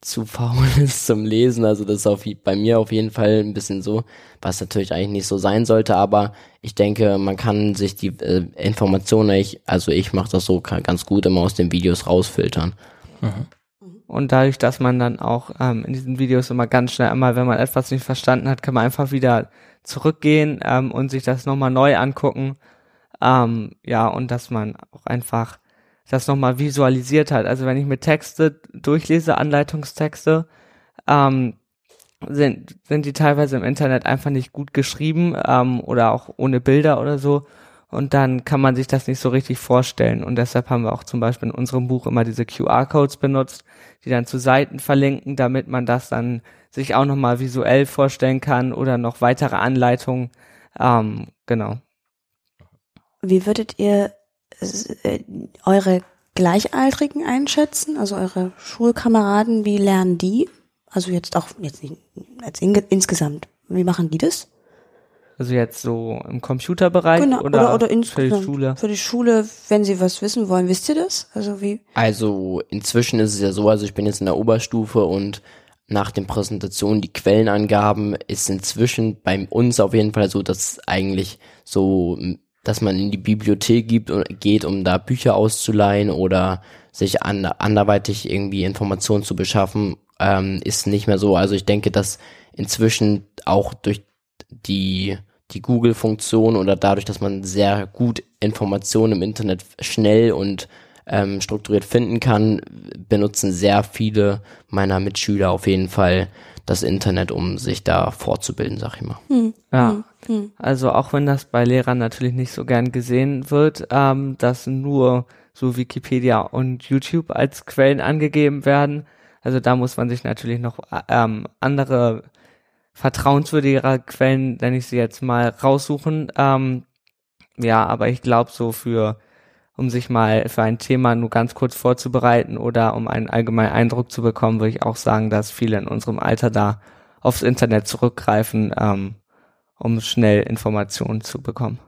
zu faul ist zum Lesen. Also das ist auf, bei mir auf jeden Fall ein bisschen so, was natürlich eigentlich nicht so sein sollte, aber ich denke, man kann sich die äh, Informationen, ich, also ich mache das so ka- ganz gut immer aus den Videos rausfiltern. Und dadurch, dass man dann auch ähm, in diesen Videos immer ganz schnell einmal, wenn man etwas nicht verstanden hat, kann man einfach wieder zurückgehen ähm, und sich das nochmal neu angucken. Ähm, ja, und dass man auch einfach das nochmal visualisiert hat. Also wenn ich mir Texte durchlese, Anleitungstexte, ähm, sind, sind die teilweise im Internet einfach nicht gut geschrieben ähm, oder auch ohne Bilder oder so. Und dann kann man sich das nicht so richtig vorstellen. Und deshalb haben wir auch zum Beispiel in unserem Buch immer diese QR-Codes benutzt, die dann zu Seiten verlinken, damit man das dann sich auch nochmal visuell vorstellen kann oder noch weitere Anleitungen. Ähm, genau. Wie würdet ihr eure Gleichaltrigen einschätzen? Also eure Schulkameraden, wie lernen die? Also jetzt auch, jetzt nicht, als in, insgesamt. Wie machen die das? Also jetzt so im Computerbereich Genau, oder, oder, oder für insgesamt. die Schule. Für die Schule, wenn sie was wissen wollen, wisst ihr das? Also wie? Also inzwischen ist es ja so, also ich bin jetzt in der Oberstufe und nach den Präsentationen, die Quellenangaben, ist inzwischen bei uns auf jeden Fall so, dass eigentlich so, dass man in die Bibliothek gibt, geht, um da Bücher auszuleihen oder sich an, anderweitig irgendwie Informationen zu beschaffen, ähm, ist nicht mehr so. Also ich denke, dass inzwischen auch durch die die Google-Funktion oder dadurch, dass man sehr gut Informationen im Internet schnell und ähm, strukturiert finden kann, benutzen sehr viele meiner Mitschüler auf jeden Fall das Internet, um sich da fortzubilden, sag ich mal. Hm, Ja. hm, hm. Also auch wenn das bei Lehrern natürlich nicht so gern gesehen wird, ähm, dass nur so Wikipedia und YouTube als Quellen angegeben werden. Also da muss man sich natürlich noch ähm, andere vertrauenswürdigere Quellen, nenne ich sie jetzt mal, raussuchen. Ähm, ja, aber ich glaube so für, um sich mal für ein Thema nur ganz kurz vorzubereiten oder um einen allgemeinen Eindruck zu bekommen, würde ich auch sagen, dass viele in unserem Alter da aufs Internet zurückgreifen, ähm, um schnell Informationen zu bekommen.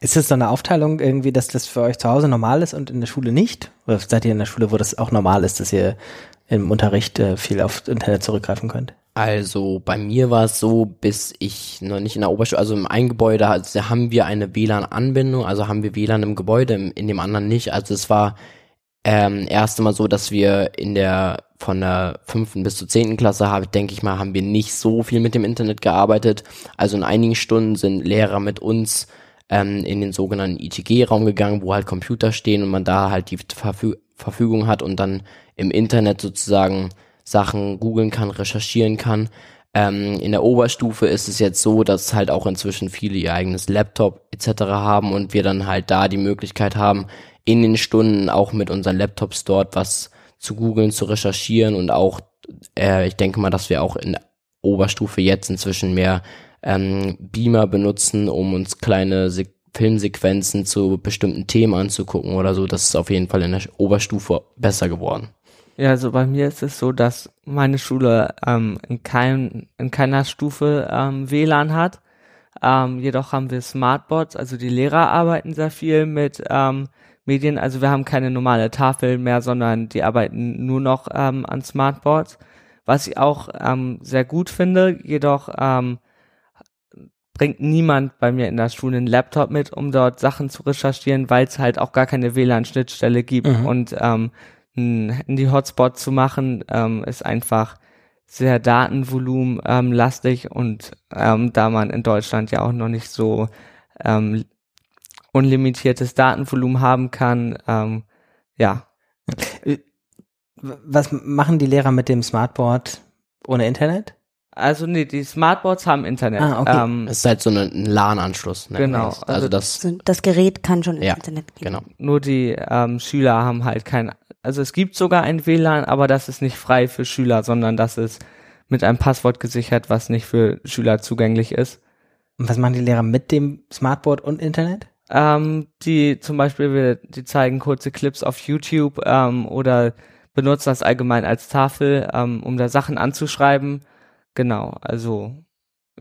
Ist es so eine Aufteilung irgendwie, dass das für euch zu Hause normal ist und in der Schule nicht? Oder seid ihr in der Schule, wo das auch normal ist, dass ihr im Unterricht äh, viel aufs Internet zurückgreifen könnt? Also bei mir war es so, bis ich noch nicht in der Oberschule, also im einen Gebäude also haben wir eine WLAN-Anbindung, also haben wir WLAN im Gebäude, in dem anderen nicht. Also es war ähm, erst einmal so, dass wir in der von der fünften bis zur zehnten Klasse habe, denke ich mal, haben wir nicht so viel mit dem Internet gearbeitet. Also in einigen Stunden sind Lehrer mit uns ähm, in den sogenannten ITG-Raum gegangen, wo halt Computer stehen und man da halt die Verfü Verfügung hat und dann im Internet sozusagen Sachen googeln kann, recherchieren kann. Ähm, in der Oberstufe ist es jetzt so, dass halt auch inzwischen viele ihr eigenes Laptop etc. haben und wir dann halt da die Möglichkeit haben, in den Stunden auch mit unseren Laptops dort was zu googeln, zu recherchieren und auch, äh, ich denke mal, dass wir auch in der Oberstufe jetzt inzwischen mehr ähm, Beamer benutzen, um uns kleine Se Filmsequenzen zu bestimmten Themen anzugucken oder so. Das ist auf jeden Fall in der Oberstufe besser geworden. Ja, also bei mir ist es so, dass meine Schule ähm, in, kein, in keiner Stufe ähm, WLAN hat. Ähm, jedoch haben wir Smartboards, also die Lehrer arbeiten sehr viel mit ähm, Medien. Also wir haben keine normale Tafel mehr, sondern die arbeiten nur noch ähm, an Smartboards, was ich auch ähm, sehr gut finde. Jedoch ähm, bringt niemand bei mir in der Schule einen Laptop mit, um dort Sachen zu recherchieren, weil es halt auch gar keine WLAN-Schnittstelle gibt Mhm. und ähm, ein Handy-Hotspot zu machen, ähm, ist einfach sehr Datenvolumen ähm, lastig und ähm, da man in Deutschland ja auch noch nicht so ähm, unlimitiertes Datenvolumen haben kann, ähm, ja, Was machen die Lehrer mit dem Smartboard ohne Internet? Also nee, die Smartboards haben Internet. Ah, okay. ähm, Es ist halt so ein LAN-Anschluss. nennt Genau, also Also das, das Gerät kann schon Ja, ins Internet gehen. genau. nur die ähm, Schüler haben halt kein, also es gibt sogar ein WLAN, aber das ist nicht frei für Schüler, sondern das ist mit einem Passwort gesichert, was nicht für Schüler zugänglich ist. Und was machen die Lehrer mit dem Smartboard und Internet? Ähm, die zum Beispiel, wir, die zeigen kurze Clips auf YouTube ähm, oder benutzen das allgemein als Tafel, ähm, um da Sachen anzuschreiben. Genau, also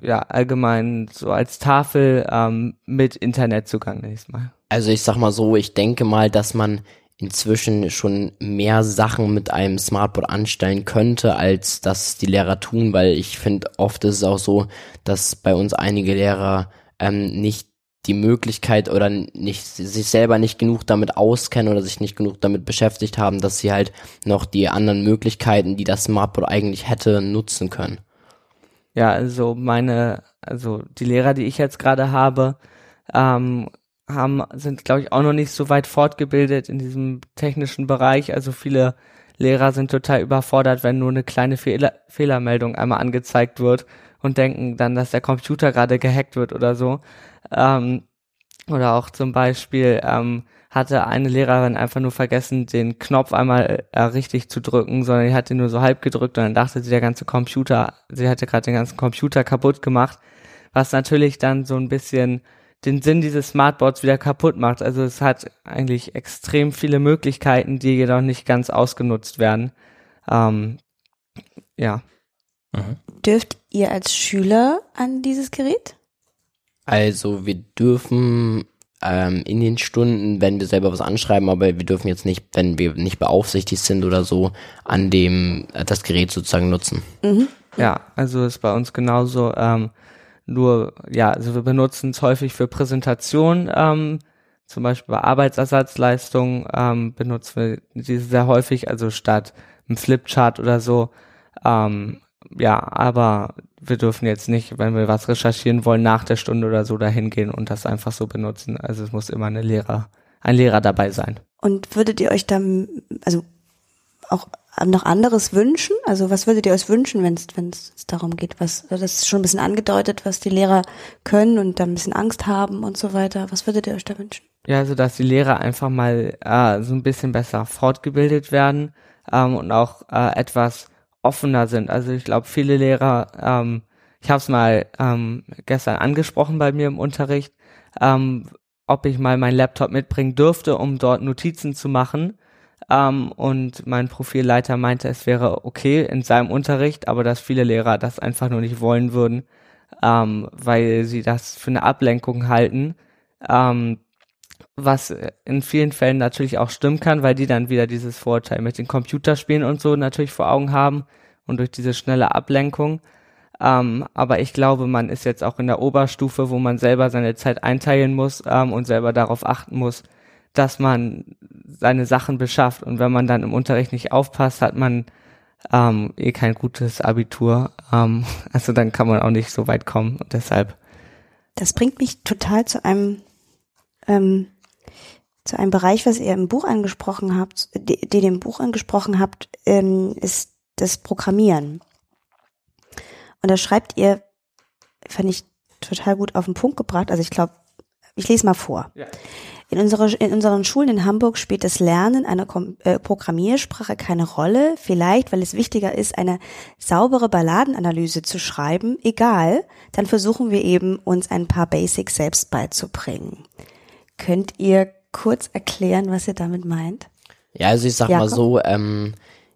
ja, allgemein so als Tafel ähm, mit Internetzugang nächstes Mal. also ich sag mal so, ich denke mal, dass man inzwischen schon mehr Sachen mit einem Smartboard anstellen könnte, als das die Lehrer tun, weil ich finde, oft ist es auch so, dass bei uns einige Lehrer ähm, nicht die Möglichkeit oder nicht sich selber nicht genug damit auskennen oder sich nicht genug damit beschäftigt haben, dass sie halt noch die anderen Möglichkeiten, die das Smartboard eigentlich hätte, nutzen können. Ja, also meine, also die Lehrer, die ich jetzt gerade habe, ähm, haben, sind, glaube ich, auch noch nicht so weit fortgebildet in diesem technischen Bereich. Also viele Lehrer sind total überfordert, wenn nur eine kleine Fehler, Fehlermeldung einmal angezeigt wird und denken dann, dass der Computer gerade gehackt wird oder so. Ähm, oder auch zum Beispiel ähm, hatte eine Lehrerin einfach nur vergessen, den Knopf einmal äh, richtig zu drücken, sondern die hat ihn nur so halb gedrückt und dann dachte sie, der ganze Computer, sie hatte gerade den ganzen Computer kaputt gemacht, was natürlich dann so ein bisschen den Sinn dieses Smartboards wieder kaputt macht. Also es hat eigentlich extrem viele Möglichkeiten, die jedoch nicht ganz ausgenutzt werden. Ähm, ja. Dürft ihr als Schüler an dieses Gerät? Also wir dürfen ähm, in den Stunden, wenn wir selber was anschreiben, aber wir dürfen jetzt nicht, wenn wir nicht beaufsichtigt sind oder so, an dem äh, das Gerät sozusagen nutzen. Ja, also ist bei uns genauso. Ähm, nur, ja, also wir benutzen es häufig für Präsentationen, ähm, zum Beispiel bei Arbeitsersatzleistungen ähm, benutzen wir diese sehr häufig, also statt einem Flipchart oder so. Ähm, ja, aber wir dürfen jetzt nicht, wenn wir was recherchieren wollen, nach der Stunde oder so dahin gehen und das einfach so benutzen. Also es muss immer eine Lehrer, ein Lehrer dabei sein. Und würdet ihr euch dann, also auch noch anderes wünschen? Also was würdet ihr euch wünschen, wenn es darum geht? Was das ist schon ein bisschen angedeutet, was die Lehrer können und da ein bisschen Angst haben und so weiter. Was würdet ihr euch da wünschen? Ja, also dass die Lehrer einfach mal äh, so ein bisschen besser fortgebildet werden ähm, und auch äh, etwas offener sind. Also ich glaube, viele Lehrer, ähm, ich habe es mal ähm, gestern angesprochen bei mir im Unterricht, ähm, ob ich mal meinen Laptop mitbringen dürfte, um dort Notizen zu machen. Ähm, und mein Profilleiter meinte, es wäre okay in seinem Unterricht, aber dass viele Lehrer das einfach nur nicht wollen würden, ähm, weil sie das für eine Ablenkung halten. Ähm, was in vielen Fällen natürlich auch stimmen kann, weil die dann wieder dieses Vorteil mit den Computerspielen und so natürlich vor Augen haben und durch diese schnelle Ablenkung. Ähm, aber ich glaube, man ist jetzt auch in der Oberstufe, wo man selber seine Zeit einteilen muss ähm, und selber darauf achten muss, dass man seine Sachen beschafft. Und wenn man dann im Unterricht nicht aufpasst, hat man ähm, eh kein gutes Abitur. Ähm, also dann kann man auch nicht so weit kommen. Und deshalb Das bringt mich total zu einem ähm, zu einem Bereich, was ihr im Buch angesprochen habt, die, ihr im Buch angesprochen habt, ähm, ist das Programmieren. Und da schreibt ihr, fand ich total gut auf den Punkt gebracht. Also ich glaube, ich lese mal vor. Ja. In, unserer, in unseren Schulen in Hamburg spielt das Lernen einer Kom äh, Programmiersprache keine Rolle. Vielleicht, weil es wichtiger ist, eine saubere Balladenanalyse zu schreiben. Egal, dann versuchen wir eben, uns ein paar Basics selbst beizubringen. Könnt ihr kurz erklären, was ihr damit meint? Ja, also ich sag mal Jakob? so, ähm,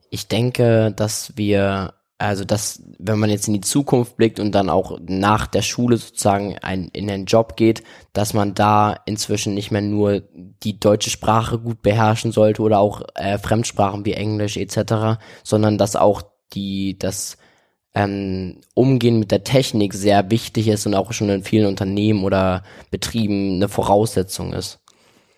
ich denke, dass wir, also dass, wenn man jetzt in die Zukunft blickt und dann auch nach der Schule sozusagen ein, in den Job geht, dass man da inzwischen nicht mehr nur die deutsche Sprache gut beherrschen sollte oder auch äh, Fremdsprachen wie Englisch etc., sondern dass auch die, das ähm, Umgehen mit der Technik sehr wichtig ist und auch schon in vielen Unternehmen oder Betrieben eine Voraussetzung ist.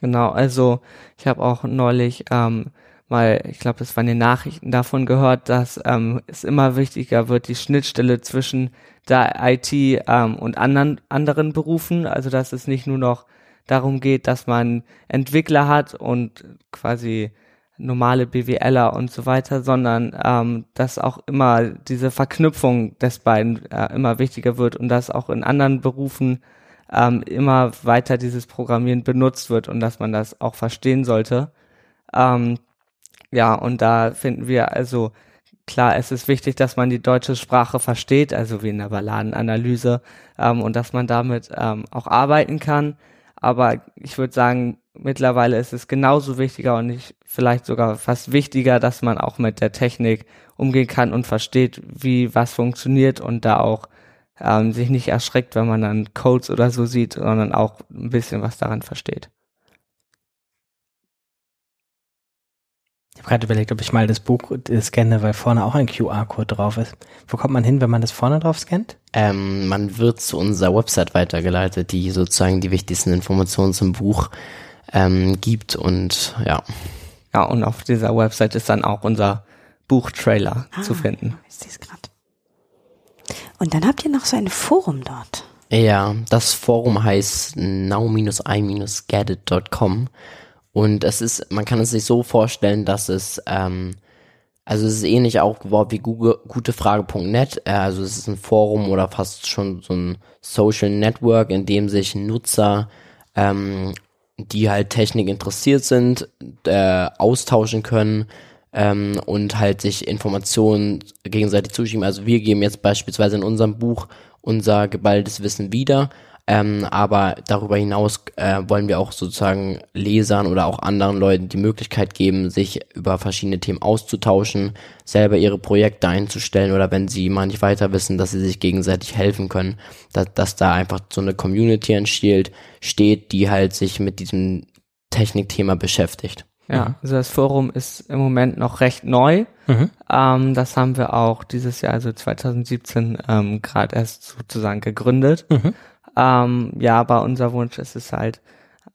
Genau, also ich habe auch neulich ähm, mal, ich glaube, das waren die Nachrichten davon gehört, dass ähm, es immer wichtiger wird, die Schnittstelle zwischen der IT ähm, und anderen anderen Berufen, also dass es nicht nur noch darum geht, dass man Entwickler hat und quasi normale BWLer und so weiter, sondern ähm, dass auch immer diese Verknüpfung des beiden äh, immer wichtiger wird und dass auch in anderen Berufen ähm, immer weiter dieses Programmieren benutzt wird und dass man das auch verstehen sollte. Ähm, ja, und da finden wir also klar, es ist wichtig, dass man die deutsche Sprache versteht, also wie in der Balladenanalyse, ähm, und dass man damit ähm, auch arbeiten kann. Aber ich würde sagen, mittlerweile ist es genauso wichtiger und nicht vielleicht sogar fast wichtiger, dass man auch mit der Technik umgehen kann und versteht, wie was funktioniert und da auch ähm, sich nicht erschreckt, wenn man dann Codes oder so sieht, sondern auch ein bisschen was daran versteht. Habe gerade überlegt, ob ich mal das Buch scanne, weil vorne auch ein QR-Code drauf ist. Wo kommt man hin, wenn man das vorne drauf scannt? Ähm, man wird zu unserer Website weitergeleitet, die sozusagen die wichtigsten Informationen zum Buch ähm, gibt und ja. Ja, und auf dieser Website ist dann auch unser Buchtrailer ah, zu finden. Ich sehe es gerade. Und dann habt ihr noch so ein Forum dort. Ja, das Forum heißt now-i-gettit.com und es ist, man kann es sich so vorstellen, dass es, ähm, also es ist ähnlich aufgebaut wie gutefrage.net. Äh, also es ist ein Forum oder fast schon so ein Social Network, in dem sich Nutzer, ähm, die halt Technik interessiert sind, äh, austauschen können ähm, und halt sich Informationen gegenseitig zuschieben. Also wir geben jetzt beispielsweise in unserem Buch unser geballtes Wissen wieder ähm, aber darüber hinaus äh, wollen wir auch sozusagen Lesern oder auch anderen Leuten die Möglichkeit geben, sich über verschiedene Themen auszutauschen, selber ihre Projekte einzustellen oder wenn sie mal nicht weiter wissen, dass sie sich gegenseitig helfen können, dass, dass da einfach so eine Community entsteht, steht, die halt sich mit diesem Technikthema beschäftigt. Ja, also das Forum ist im Moment noch recht neu. Mhm. Ähm, das haben wir auch dieses Jahr, also 2017, ähm, gerade erst sozusagen gegründet. Mhm. Ähm, ja, aber unser Wunsch ist es halt,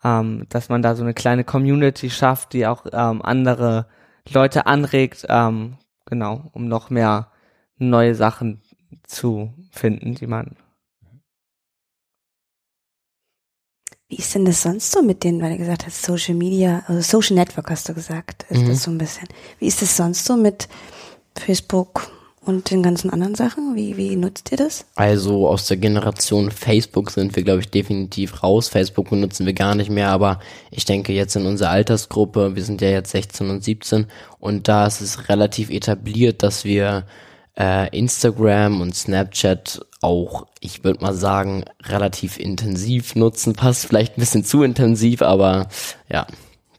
ähm, dass man da so eine kleine Community schafft, die auch ähm, andere Leute anregt, ähm, genau, um noch mehr neue Sachen zu finden, die man. Wie ist denn das sonst so mit denen, weil du gesagt hast, Social Media, also Social Network hast du gesagt, ist mhm. das so ein bisschen. Wie ist das sonst so mit Facebook, und den ganzen anderen Sachen? Wie, wie nutzt ihr das? Also aus der Generation Facebook sind wir, glaube ich, definitiv raus. Facebook benutzen wir gar nicht mehr, aber ich denke jetzt in unserer Altersgruppe, wir sind ja jetzt 16 und 17 und da ist es relativ etabliert, dass wir äh, Instagram und Snapchat auch, ich würde mal sagen, relativ intensiv nutzen. Passt vielleicht ein bisschen zu intensiv, aber ja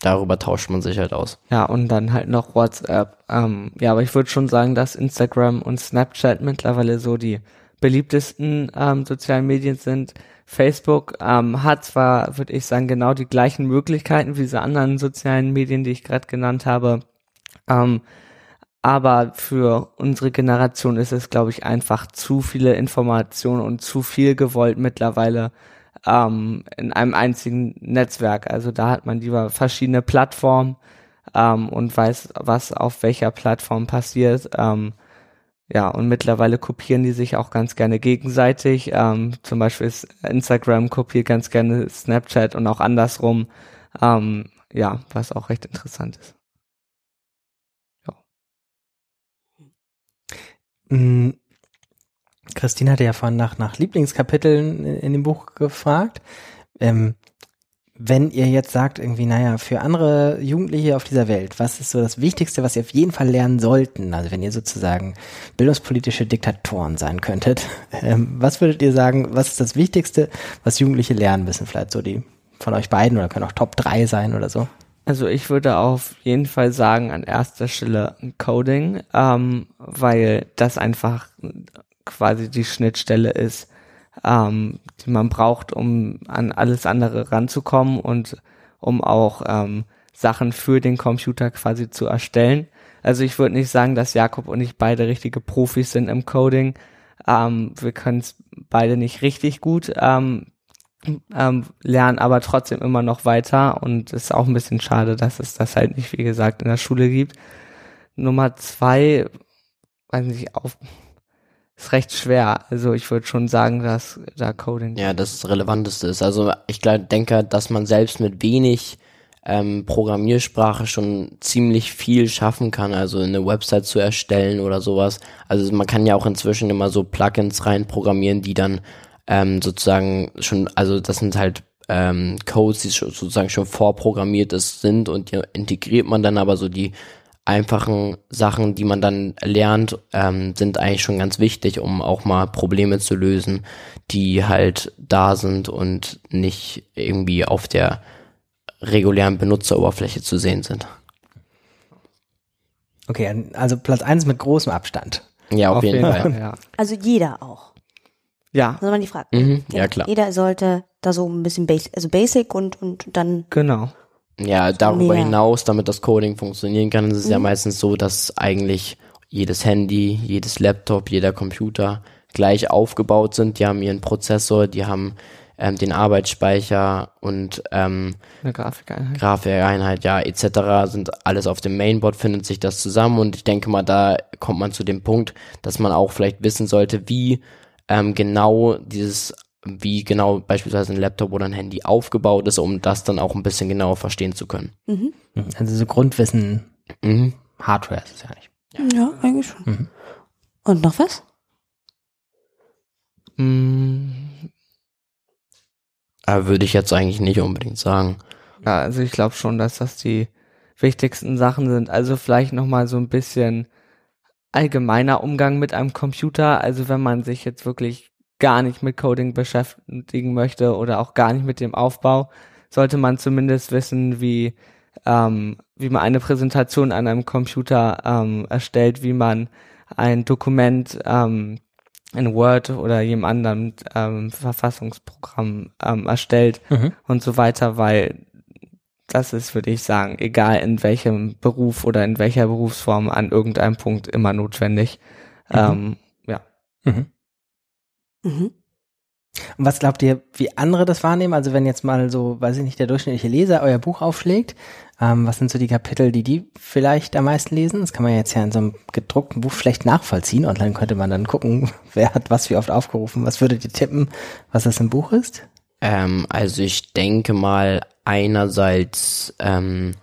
darüber tauscht man sich halt aus. Ja, und dann halt noch WhatsApp. Ähm, ja, aber ich würde schon sagen, dass Instagram und Snapchat mittlerweile so die beliebtesten ähm, sozialen Medien sind. Facebook ähm, hat zwar, würde ich sagen, genau die gleichen Möglichkeiten wie diese anderen sozialen Medien, die ich gerade genannt habe. Ähm, aber für unsere Generation ist es, glaube ich, einfach zu viele Informationen und zu viel gewollt mittlerweile, ähm, in einem einzigen Netzwerk. Also da hat man lieber verschiedene Plattformen ähm, und weiß, was auf welcher Plattform passiert. Ähm, ja, und mittlerweile kopieren die sich auch ganz gerne gegenseitig. Ähm, zum Beispiel ist Instagram kopiert ganz gerne Snapchat und auch andersrum. Ähm, ja, was auch recht interessant ist. Ja. Mm, Christine hatte ja vorhin nach, nach Lieblingskapiteln in dem Buch gefragt. Ähm, wenn ihr jetzt sagt, irgendwie, naja, für andere Jugendliche auf dieser Welt, was ist so das Wichtigste, was ihr auf jeden Fall lernen sollten? Also wenn ihr sozusagen bildungspolitische Diktatoren sein könntet, ähm, was würdet ihr sagen, was ist das Wichtigste, was Jugendliche lernen müssen? Vielleicht so die von euch beiden oder können auch Top 3 sein oder so? Also ich würde auf jeden Fall sagen, an erster Stelle Coding, ähm, weil das einfach quasi die Schnittstelle ist, ähm, die man braucht, um an alles andere ranzukommen und um auch ähm, Sachen für den Computer quasi zu erstellen. Also ich würde nicht sagen, dass Jakob und ich beide richtige Profis sind im Coding. Ähm, wir können es beide nicht richtig gut, ähm, ähm, lernen aber trotzdem immer noch weiter und es ist auch ein bisschen schade, dass es das halt nicht, wie gesagt, in der Schule gibt. Nummer zwei, weiß nicht, auf, ist recht schwer. Also ich würde schon sagen, dass da Coding. Ja, das Relevanteste ist. Also ich glaub, denke, dass man selbst mit wenig ähm, Programmiersprache schon ziemlich viel schaffen kann, also eine Website zu erstellen oder sowas. Also man kann ja auch inzwischen immer so Plugins rein programmieren, die dann ähm, sozusagen schon, also das sind halt ähm, Codes, die sozusagen schon vorprogrammiert ist, sind und die integriert man dann aber so die einfachen Sachen, die man dann lernt, ähm, sind eigentlich schon ganz wichtig, um auch mal Probleme zu lösen, die halt da sind und nicht irgendwie auf der regulären Benutzeroberfläche zu sehen sind. Okay, also Platz eins mit großem Abstand. Ja, auf, auf jeden, jeden, Fall. Ja. Also jeder auch. Ja. Soll man die Frage? Mhm, ja, klar. Jeder sollte da so ein bisschen basic, also basic und, und dann. Genau. Ja, darüber mehr. hinaus, damit das Coding funktionieren kann, ist es mhm. ja meistens so, dass eigentlich jedes Handy, jedes Laptop, jeder Computer gleich aufgebaut sind. Die haben ihren Prozessor, die haben ähm, den Arbeitsspeicher und ähm, eine Grafikeinheit. Grafikeinheit, ja, etc. sind alles auf dem Mainboard, findet sich das zusammen und ich denke mal, da kommt man zu dem Punkt, dass man auch vielleicht wissen sollte, wie ähm, genau dieses wie genau beispielsweise ein Laptop oder ein Handy aufgebaut ist, um das dann auch ein bisschen genauer verstehen zu können. Mhm. Also so Grundwissen, mhm. Hardware ist es ja nicht. Ja, ja eigentlich schon. Mhm. Und noch was? Mhm. Würde ich jetzt eigentlich nicht unbedingt sagen. Ja, also ich glaube schon, dass das die wichtigsten Sachen sind. Also vielleicht nochmal so ein bisschen allgemeiner Umgang mit einem Computer. Also wenn man sich jetzt wirklich gar nicht mit Coding beschäftigen möchte oder auch gar nicht mit dem Aufbau, sollte man zumindest wissen, wie, ähm, wie man eine Präsentation an einem Computer ähm, erstellt, wie man ein Dokument ähm, in Word oder jedem anderen ähm, Verfassungsprogramm ähm, erstellt mhm. und so weiter, weil das ist, würde ich sagen, egal in welchem Beruf oder in welcher Berufsform an irgendeinem Punkt immer notwendig. Mhm. Ähm, ja. Mhm. Mhm. Und was glaubt ihr, wie andere das wahrnehmen? Also wenn jetzt mal so, weiß ich nicht, der durchschnittliche Leser euer Buch aufschlägt, ähm, was sind so die Kapitel, die die vielleicht am meisten lesen? Das kann man jetzt ja in so einem gedruckten Buch schlecht nachvollziehen. Online könnte man dann gucken, wer hat was wie oft aufgerufen. Was würdet ihr tippen, was das im Buch ist? Ähm, also ich denke mal einerseits ähm,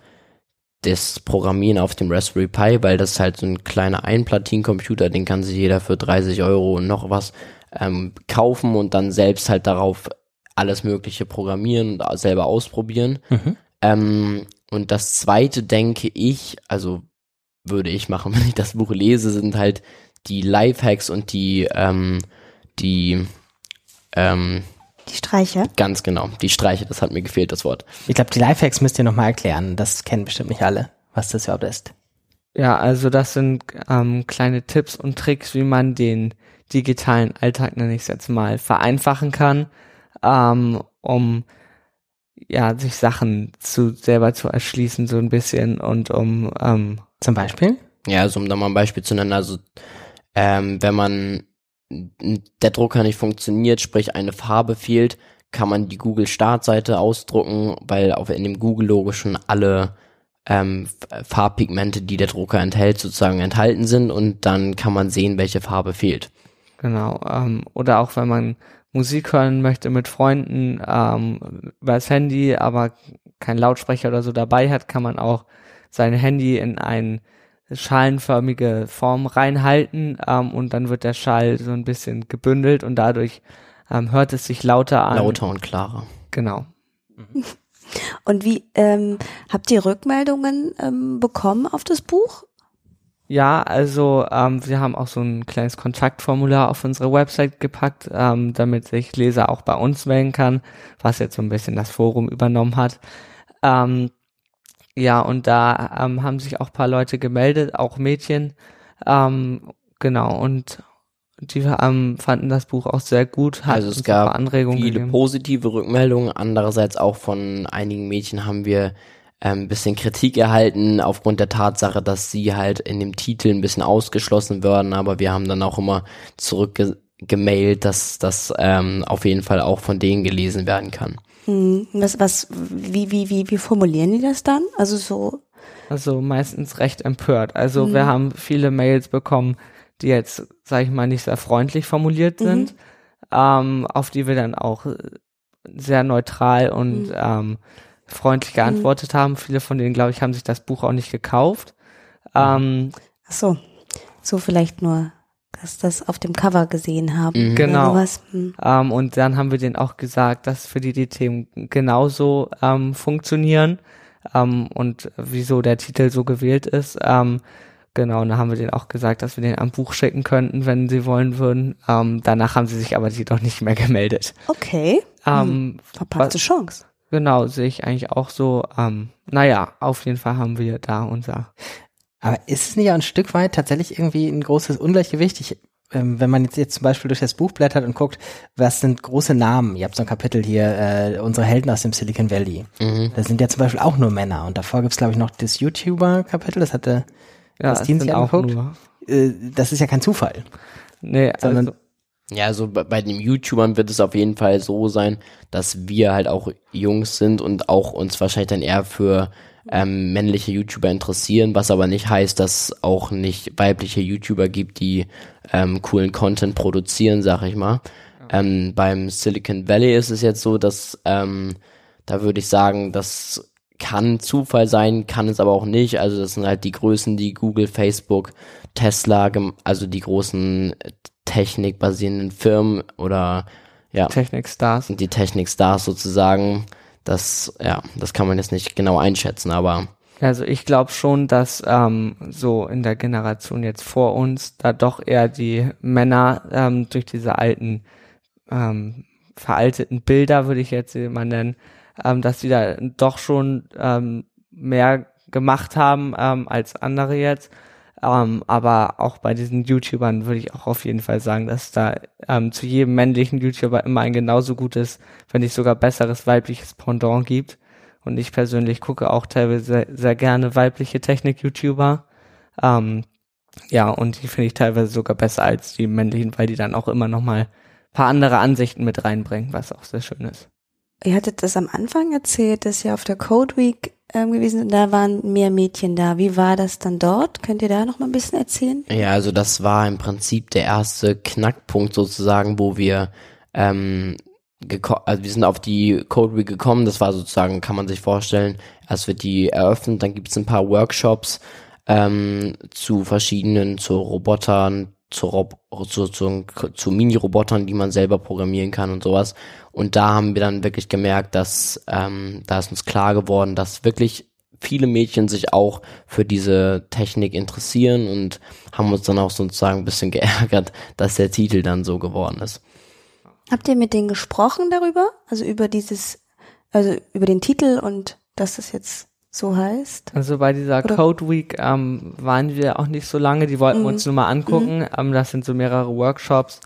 das Programmieren auf dem Raspberry Pi, weil das ist halt so ein kleiner Einplatinencomputer, den kann sich jeder für 30 Euro und noch was ähm, kaufen und dann selbst halt darauf alles Mögliche programmieren und selber ausprobieren. Mhm. Ähm, und das zweite denke ich, also würde ich machen, wenn ich das Buch lese, sind halt die Lifehacks und die, ähm, die, ähm, die Streiche? Ganz genau, die Streiche, das hat mir gefehlt, das Wort. Ich glaube, die Lifehacks müsst ihr nochmal erklären. Das kennen bestimmt nicht alle, was das überhaupt ist. Ja, also das sind ähm, kleine Tipps und Tricks, wie man den digitalen Alltag, nenne ich es jetzt mal, vereinfachen kann, ähm, um ja, sich Sachen zu selber zu erschließen, so ein bisschen und um ähm, zum Beispiel? Ja, also um da mal ein Beispiel zu nennen, also ähm, wenn man der Drucker nicht funktioniert, sprich eine Farbe fehlt, kann man die Google Startseite ausdrucken, weil auf in dem Google Logo schon alle ähm, Farbpigmente, die der Drucker enthält, sozusagen enthalten sind und dann kann man sehen, welche Farbe fehlt. Genau. Ähm, oder auch wenn man Musik hören möchte mit Freunden ähm, über das Handy, aber kein Lautsprecher oder so dabei hat, kann man auch sein Handy in eine schalenförmige Form reinhalten ähm, und dann wird der Schall so ein bisschen gebündelt und dadurch ähm, hört es sich lauter an. Lauter und klarer. Genau. Und wie ähm, habt ihr Rückmeldungen ähm, bekommen auf das Buch? Ja, also ähm, wir haben auch so ein kleines Kontaktformular auf unsere Website gepackt, ähm, damit sich Leser auch bei uns melden kann, was jetzt so ein bisschen das Forum übernommen hat. Ähm, ja, und da ähm, haben sich auch paar Leute gemeldet, auch Mädchen. Ähm, genau, und die ähm, fanden das Buch auch sehr gut. Also es gab viele gegeben. positive Rückmeldungen. Andererseits auch von einigen Mädchen haben wir ähm, bisschen Kritik erhalten aufgrund der Tatsache, dass sie halt in dem Titel ein bisschen ausgeschlossen werden, aber wir haben dann auch immer zurückgemailt, dass das ähm, auf jeden Fall auch von denen gelesen werden kann. Hm, was, was, wie, wie, wie, wie formulieren die das dann? Also so. Also meistens recht empört. Also hm. wir haben viele Mails bekommen, die jetzt, sag ich mal, nicht sehr freundlich formuliert mhm. sind, mhm. ähm, auf die wir dann auch sehr neutral und mhm. ähm, freundlich geantwortet haben. Viele von denen, glaube ich, haben sich das Buch auch nicht gekauft. Ähm, Ach so, so vielleicht nur, dass das auf dem Cover gesehen haben. Mhm. Genau. Oder sowas. Hm. Ähm, und dann haben wir denen auch gesagt, dass für die die Themen genauso ähm, funktionieren ähm, und wieso der Titel so gewählt ist. Ähm, genau, und dann haben wir denen auch gesagt, dass wir den am Buch schicken könnten, wenn sie wollen würden. Ähm, danach haben sie sich aber jedoch nicht mehr gemeldet. Okay, Ähm, verpasste Chance. Genau, sehe ich eigentlich auch so. Ähm, naja, auf jeden Fall haben wir da unser. Aber ist es nicht auch ein Stück weit tatsächlich irgendwie ein großes Ungleichgewicht? Ich, ähm, wenn man jetzt, jetzt zum Beispiel durch das Buch blättert und guckt, was sind große Namen? Ihr habt so ein Kapitel hier, äh, unsere Helden aus dem Silicon Valley. Mhm. Das sind ja zum Beispiel auch nur Männer. Und davor gibt's glaube ich, noch das YouTuber-Kapitel, das hatte, Ja, es sind sich auch angeguckt? nur. äh, das ist ja kein Zufall. Nee, Sondern- also, Ja, also bei, den YouTubern wird es auf jeden Fall so sein, dass wir halt auch Jungs sind und auch uns wahrscheinlich dann eher für ähm, männliche YouTuber interessieren, was aber nicht heißt, dass es auch nicht weibliche YouTuber gibt, die ähm, coolen Content produzieren, sag ich mal. Ähm, beim Silicon Valley ist es jetzt so, dass ähm, da würde ich sagen, das kann Zufall sein, kann es aber auch nicht. Also das sind halt die Größen, die Google, Facebook, Tesla, also die großen äh, technikbasierenden Firmen oder ja, Technik-Stars. die Technikstars sozusagen. Das, ja, das kann man jetzt nicht genau einschätzen, aber Also ich glaube schon, dass ähm, so in der Generation jetzt vor uns da doch eher die Männer ähm, durch diese alten ähm, veralteten Bilder, würde ich jetzt mal nennen, ähm, dass die da doch schon ähm, mehr gemacht haben ähm, als andere jetzt. Ähm, aber auch bei diesen YouTubern würde ich auch auf jeden Fall sagen, dass da ähm, zu jedem männlichen YouTuber immer ein genauso gutes, wenn nicht sogar besseres weibliches Pendant gibt. Und ich persönlich gucke auch teilweise sehr, sehr gerne weibliche Technik-YouTuber. Ähm, ja, und die finde ich teilweise sogar besser als die männlichen, weil die dann auch immer noch mal paar andere Ansichten mit reinbringen, was auch sehr schön ist. Ihr hattet das am Anfang erzählt, dass ihr auf der Code Week ähm, gewesen sind. Da waren mehr Mädchen da. Wie war das dann dort? Könnt ihr da noch mal ein bisschen erzählen? Ja, also das war im Prinzip der erste Knackpunkt sozusagen, wo wir ähm, also wir sind auf die Code Week gekommen, das war sozusagen, kann man sich vorstellen, erst wird die eröffnet, dann gibt es ein paar Workshops ähm, zu verschiedenen, zu Robotern, zu, Rob zu, zu, zu Mini-Robotern, die man selber programmieren kann und sowas. Und da haben wir dann wirklich gemerkt, dass ähm, da ist uns klar geworden, dass wirklich viele Mädchen sich auch für diese Technik interessieren und haben uns dann auch sozusagen ein bisschen geärgert, dass der Titel dann so geworden ist. Habt ihr mit denen gesprochen darüber? Also über dieses, also über den Titel und dass das jetzt so heißt? Also bei dieser Oder- Code Week ähm, waren wir auch nicht so lange, die wollten wir Mhm. uns nur mal angucken. Ähm, das sind so mehrere Workshops,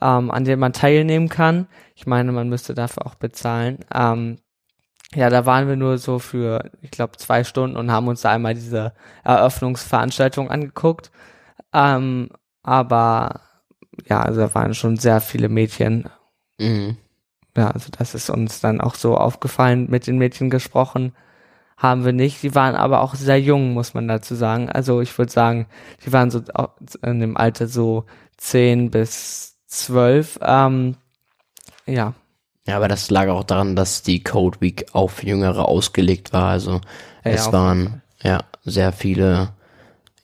ähm, an denen man teilnehmen kann. Ich meine, man müsste dafür auch bezahlen. Ähm, ja, da waren wir nur so für, ich glaube, zwei Stunden und haben uns da einmal diese Eröffnungsveranstaltung angeguckt. Ähm, aber ja, also da waren schon sehr viele Mädchen. Mhm. Ja, also das ist uns dann auch so aufgefallen, mit den Mädchen gesprochen haben wir nicht. Die waren aber auch sehr jung, muss man dazu sagen. Also ich würde sagen, die waren so in dem Alter so 10 bis 12. Ähm, ja, Ja, aber das lag auch daran, dass die Code Week auf Jüngere ausgelegt war. Also Ja, es waren ja sehr viele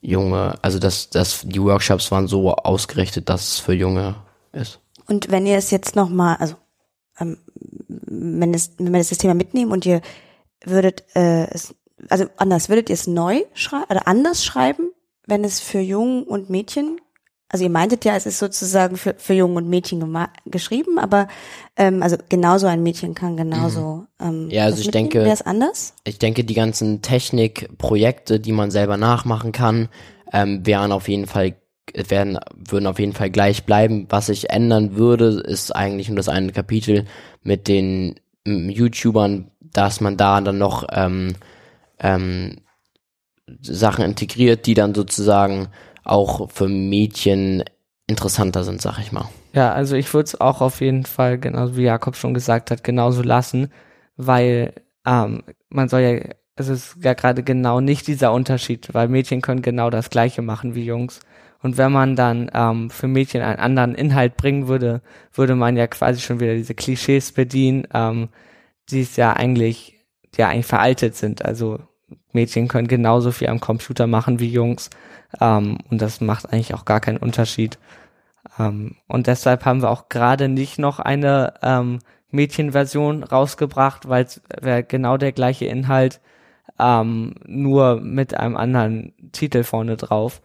junge, also das, das, die Workshops waren so ausgerichtet, dass es für Junge ist. Und wenn ihr es jetzt noch mal, also ähm, wenn, es, wenn wir das Thema mitnehmen und ihr würdet äh, es, also anders, würdet ihr es neu schreiben oder anders schreiben, wenn es für Jungen und Mädchen, also ihr meintet ja, es ist sozusagen für, für Jungen und Mädchen geschrieben, aber ähm, also genauso ein Mädchen kann genauso ähm, Ja, also ich denke- Wäre es anders? Ich denke, die ganzen Technikprojekte, die man selber nachmachen kann, ähm, wären auf jeden Fall werden würden auf jeden Fall gleich bleiben. Was sich ändern würde, ist eigentlich nur das eine Kapitel mit den YouTubern, dass man da dann noch ähm, ähm, Sachen integriert, die dann sozusagen auch für Mädchen interessanter sind, sag ich mal. ja, also ich würde es auch auf jeden Fall, genauso wie Jakob schon gesagt hat, genauso lassen, weil ähm, man soll ja, es ist ja gerade genau nicht dieser Unterschied, weil Mädchen können genau das Gleiche machen wie Jungs. Und wenn man dann ähm, für Mädchen einen anderen Inhalt bringen würde, würde man ja quasi schon wieder diese Klischees bedienen, ähm, die es ja eigentlich die ja eigentlich veraltet sind. Also Mädchen können genauso viel am Computer machen wie Jungs. Ähm, und das macht eigentlich auch gar keinen Unterschied. Ähm, und deshalb haben wir auch gerade nicht noch eine ähm, Mädchenversion rausgebracht, weil es wäre genau der gleiche Inhalt, ähm, nur mit einem anderen Titel vorne drauf.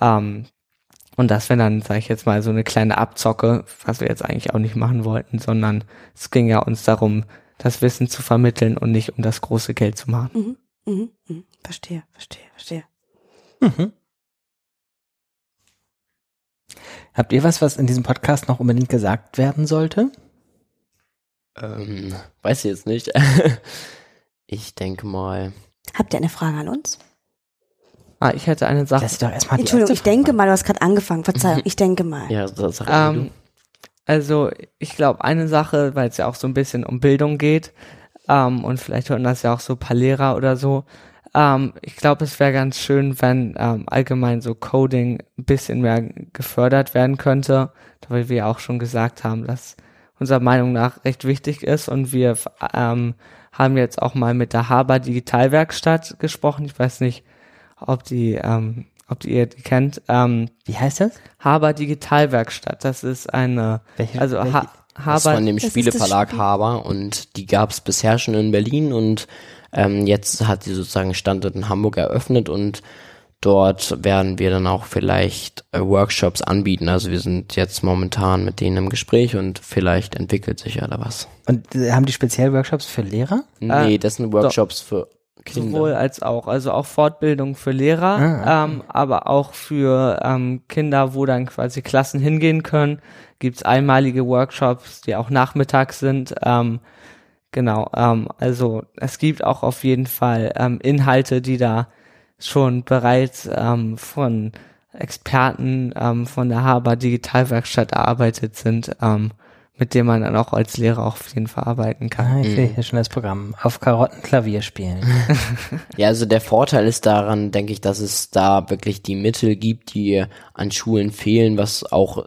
Ähm, und das wäre dann, sage ich jetzt mal, so eine kleine Abzocke, was wir jetzt eigentlich auch nicht machen wollten, sondern es ging ja uns darum, das Wissen zu vermitteln und nicht um das große Geld zu machen. Mhm, mhm, mhm. Verstehe, verstehe, verstehe. Mhm. Habt ihr was, was in diesem Podcast noch unbedingt gesagt werden sollte? Ähm, weiß ich jetzt nicht. ich denke mal. Habt ihr eine Frage an uns? Ah, ich hätte eine Sache. Lass doch erstmal die Entschuldigung, erste ich denke Frage mal, du hast gerade angefangen. Verzeihung, ich denke mal. Ja, das sag Ähm, also ich glaube, eine Sache, weil es ja auch so ein bisschen um Bildung geht, ähm, und vielleicht hören das ja auch so ein paar Lehrer oder so, ähm, ich glaube, es wäre ganz schön, wenn ähm, allgemein so Coding ein bisschen mehr gefördert werden könnte, weil wir auch schon gesagt haben, dass unserer Meinung nach recht wichtig ist und wir ähm, haben jetzt auch mal mit der Haber Digitalwerkstatt gesprochen. Ich weiß nicht, ob die, ähm, ob die ihr die kennt. Ähm, Wie heißt das? Haber Digitalwerkstatt. Das ist eine, Welche- also welche- ha Das Haber, von dem Das ist Spieleverlag das Spiel. Haber und die gab es bisher schon in Berlin und ähm, jetzt hat sie sozusagen Standort in Hamburg eröffnet und dort werden wir dann auch vielleicht äh, Workshops anbieten. Also wir sind jetzt momentan mit denen im Gespräch und vielleicht entwickelt sich ja da was. Und äh, haben die speziell Workshops für Lehrer? Nee, das sind Workshops für Kinder. sowohl als auch, also auch Fortbildung für Lehrer, Ah, ähm, aber auch für ähm, Kinder, wo dann quasi Klassen hingehen können, gibt's einmalige Workshops, die auch nachmittags sind. Ähm, genau, ähm, also es gibt auch auf jeden Fall ähm, Inhalte, die da schon bereits ähm, von Experten ähm, von der Haber Digitalwerkstatt erarbeitet sind, ähm, mit denen man dann auch als Lehrer auch auf jeden Fall arbeiten kann. Ah, ich sehe hier schon das Programm. Auf Karotten Klavier spielen. Ja, also der Vorteil ist daran, denke ich, dass es da wirklich die Mittel gibt, die an Schulen fehlen, was auch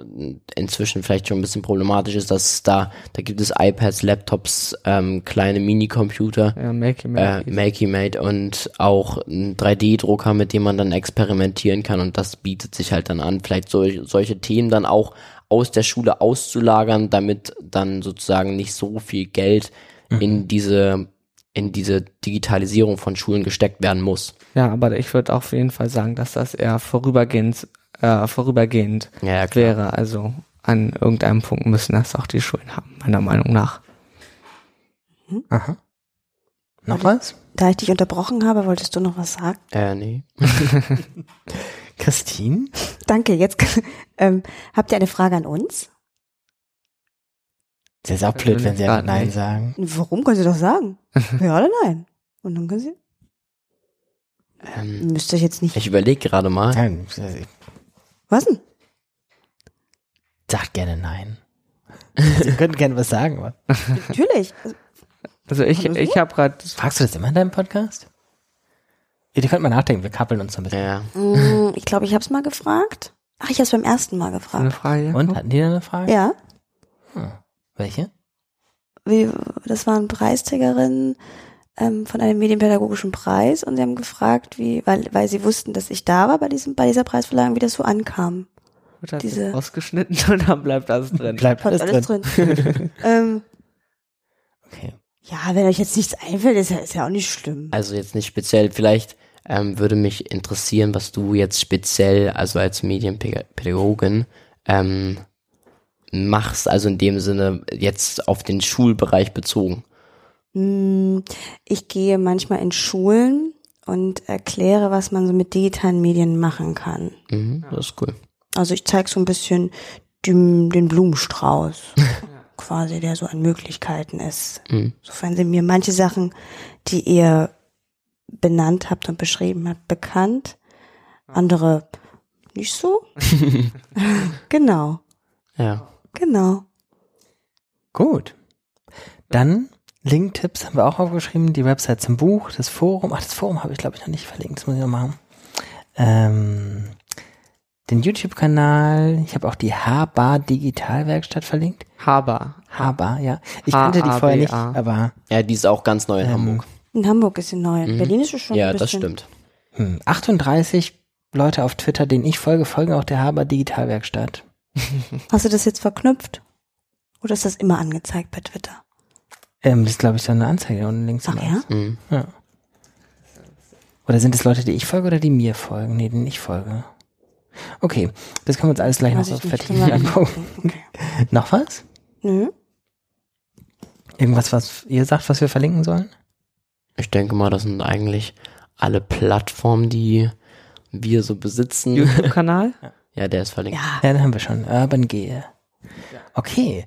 inzwischen vielleicht schon ein bisschen problematisch ist, dass es da, da gibt es iPads, Laptops, ähm, kleine Minicomputer, Ja, make, äh, make. Makey Mate und auch ein 3D-Drucker, mit dem man dann experimentieren kann und das bietet sich halt dann an, vielleicht sol solche Themen dann auch aus der Schule auszulagern, damit dann sozusagen nicht so viel Geld in diese in diese Digitalisierung von Schulen gesteckt werden muss. Ja, aber ich würde auf jeden Fall sagen, dass das eher vorübergehend, äh, vorübergehend Ja, ja, wäre. Also an irgendeinem Punkt müssen das auch die Schulen haben, meiner Meinung nach. Aha. Noch was? Da ich dich unterbrochen habe, wolltest du noch was sagen? Äh, nee. Christine? Danke, jetzt ähm, habt ihr eine Frage an uns? Das ist auch blöd, wenn sie Nein nicht. sagen. Warum können Sie doch sagen? ja oder nein? Und dann können Sie. Ähm, Müsst ihr jetzt nicht. ich überlege gerade mal. Nein, Was denn? sagt gerne Nein. Sie können gerne was sagen. aber- Natürlich. Also, ich, ich habe gerade, Fragst du das immer in deinem Podcast? Ihr könnt mal nachdenken, wir kappeln uns so ein bisschen. Ja, mm, ich glaube, ich habe es mal gefragt. Ach, ich habe es beim ersten Mal eine gefragt. Frage. Und, hatten die da eine Frage? Ja, Welche? wie, das waren Preisträgerinnen ähm, von einem medienpädagogischen Preis und sie haben gefragt, wie, weil, weil sie wussten, dass ich da war bei diesem, bei dieser Preisverleihung, wie das so ankam. Wird das diese- jetzt rausgeschnitten und dann bleibt das drin. Bleibt Bleibt alles, alles drin. drin. ähm, Okay. ja, wenn euch jetzt nichts einfällt, ist ja, ist ja auch nicht schlimm. also jetzt nicht speziell. Vielleicht ähm, würde mich interessieren, was du jetzt speziell, also als Medienpädagogin, ähm, machst, also in dem Sinne jetzt auf den Schulbereich bezogen. Mm, Ich gehe manchmal in Schulen und erkläre, was man so mit digitalen Medien machen kann. Mhm, das ist cool. Also ich zeige so ein bisschen den, den Blumenstrauß, quasi, der so an Möglichkeiten ist. Mhm. Sofern sind mir manche Sachen, die ihr benannt habt und beschrieben habt, bekannt. Andere nicht so. genau, Ja. genau. Gut. Dann Link-Tipps haben wir auch aufgeschrieben, die Website zum Buch, das Forum. Ach, das Forum habe ich, glaube ich, noch nicht verlinkt, das muss ich noch machen. Ähm, den YouTube-Kanal, ich habe auch die H-Bar Digitalwerkstatt verlinkt. Haber. H-Bar, ja. Ich kannte die vorher nicht, aber Ja, die ist auch ganz neu in ähm, Hamburg. In Hamburg ist sie neu. In Mhm. Berlin ist es schon Ja, ein das bisschen. stimmt. Hm, 38 Leute auf Twitter, denen ich folge, folgen auch der Haber Digitalwerkstatt. Hast du das jetzt verknüpft? Oder ist das immer angezeigt bei Twitter? Ähm, das ist, glaube ich, so eine Anzeige unten links. Ach ja? Mhm. ja. Oder sind es Leute, die ich folge oder die mir folgen? Nee, denen ich folge. Okay, das können wir uns alles gleich noch Weiß so ich nicht. vertiefend angucken. Okay. Noch was? Nö. Irgendwas, was ihr sagt, was wir verlinken sollen? Ich denke mal, das sind eigentlich alle Plattformen, die wir so besitzen. YouTube-Kanal? Ja, der ist verlinkt. Ja. Ja, dann haben wir schon. Urban Gehe. Okay.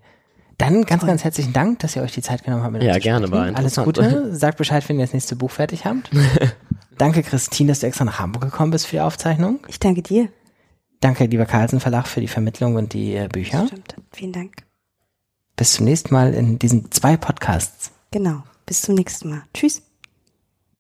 Dann ganz, ganz herzlichen Dank, dass ihr euch die Zeit genommen habt. Ja, gerne, war Alles. Gute. Sagt Bescheid, wenn ihr das nächste Buch fertig habt. Danke, Christine, dass du extra nach Hamburg gekommen bist für die Aufzeichnung. Ich danke dir. Danke, lieber Carlsen Verlag, für die Vermittlung und die äh, Bücher. Stimmt. Vielen Dank. Bis zum nächsten Mal in diesen zwei Podcasts. Genau. Bis zum nächsten Mal. Tschüss.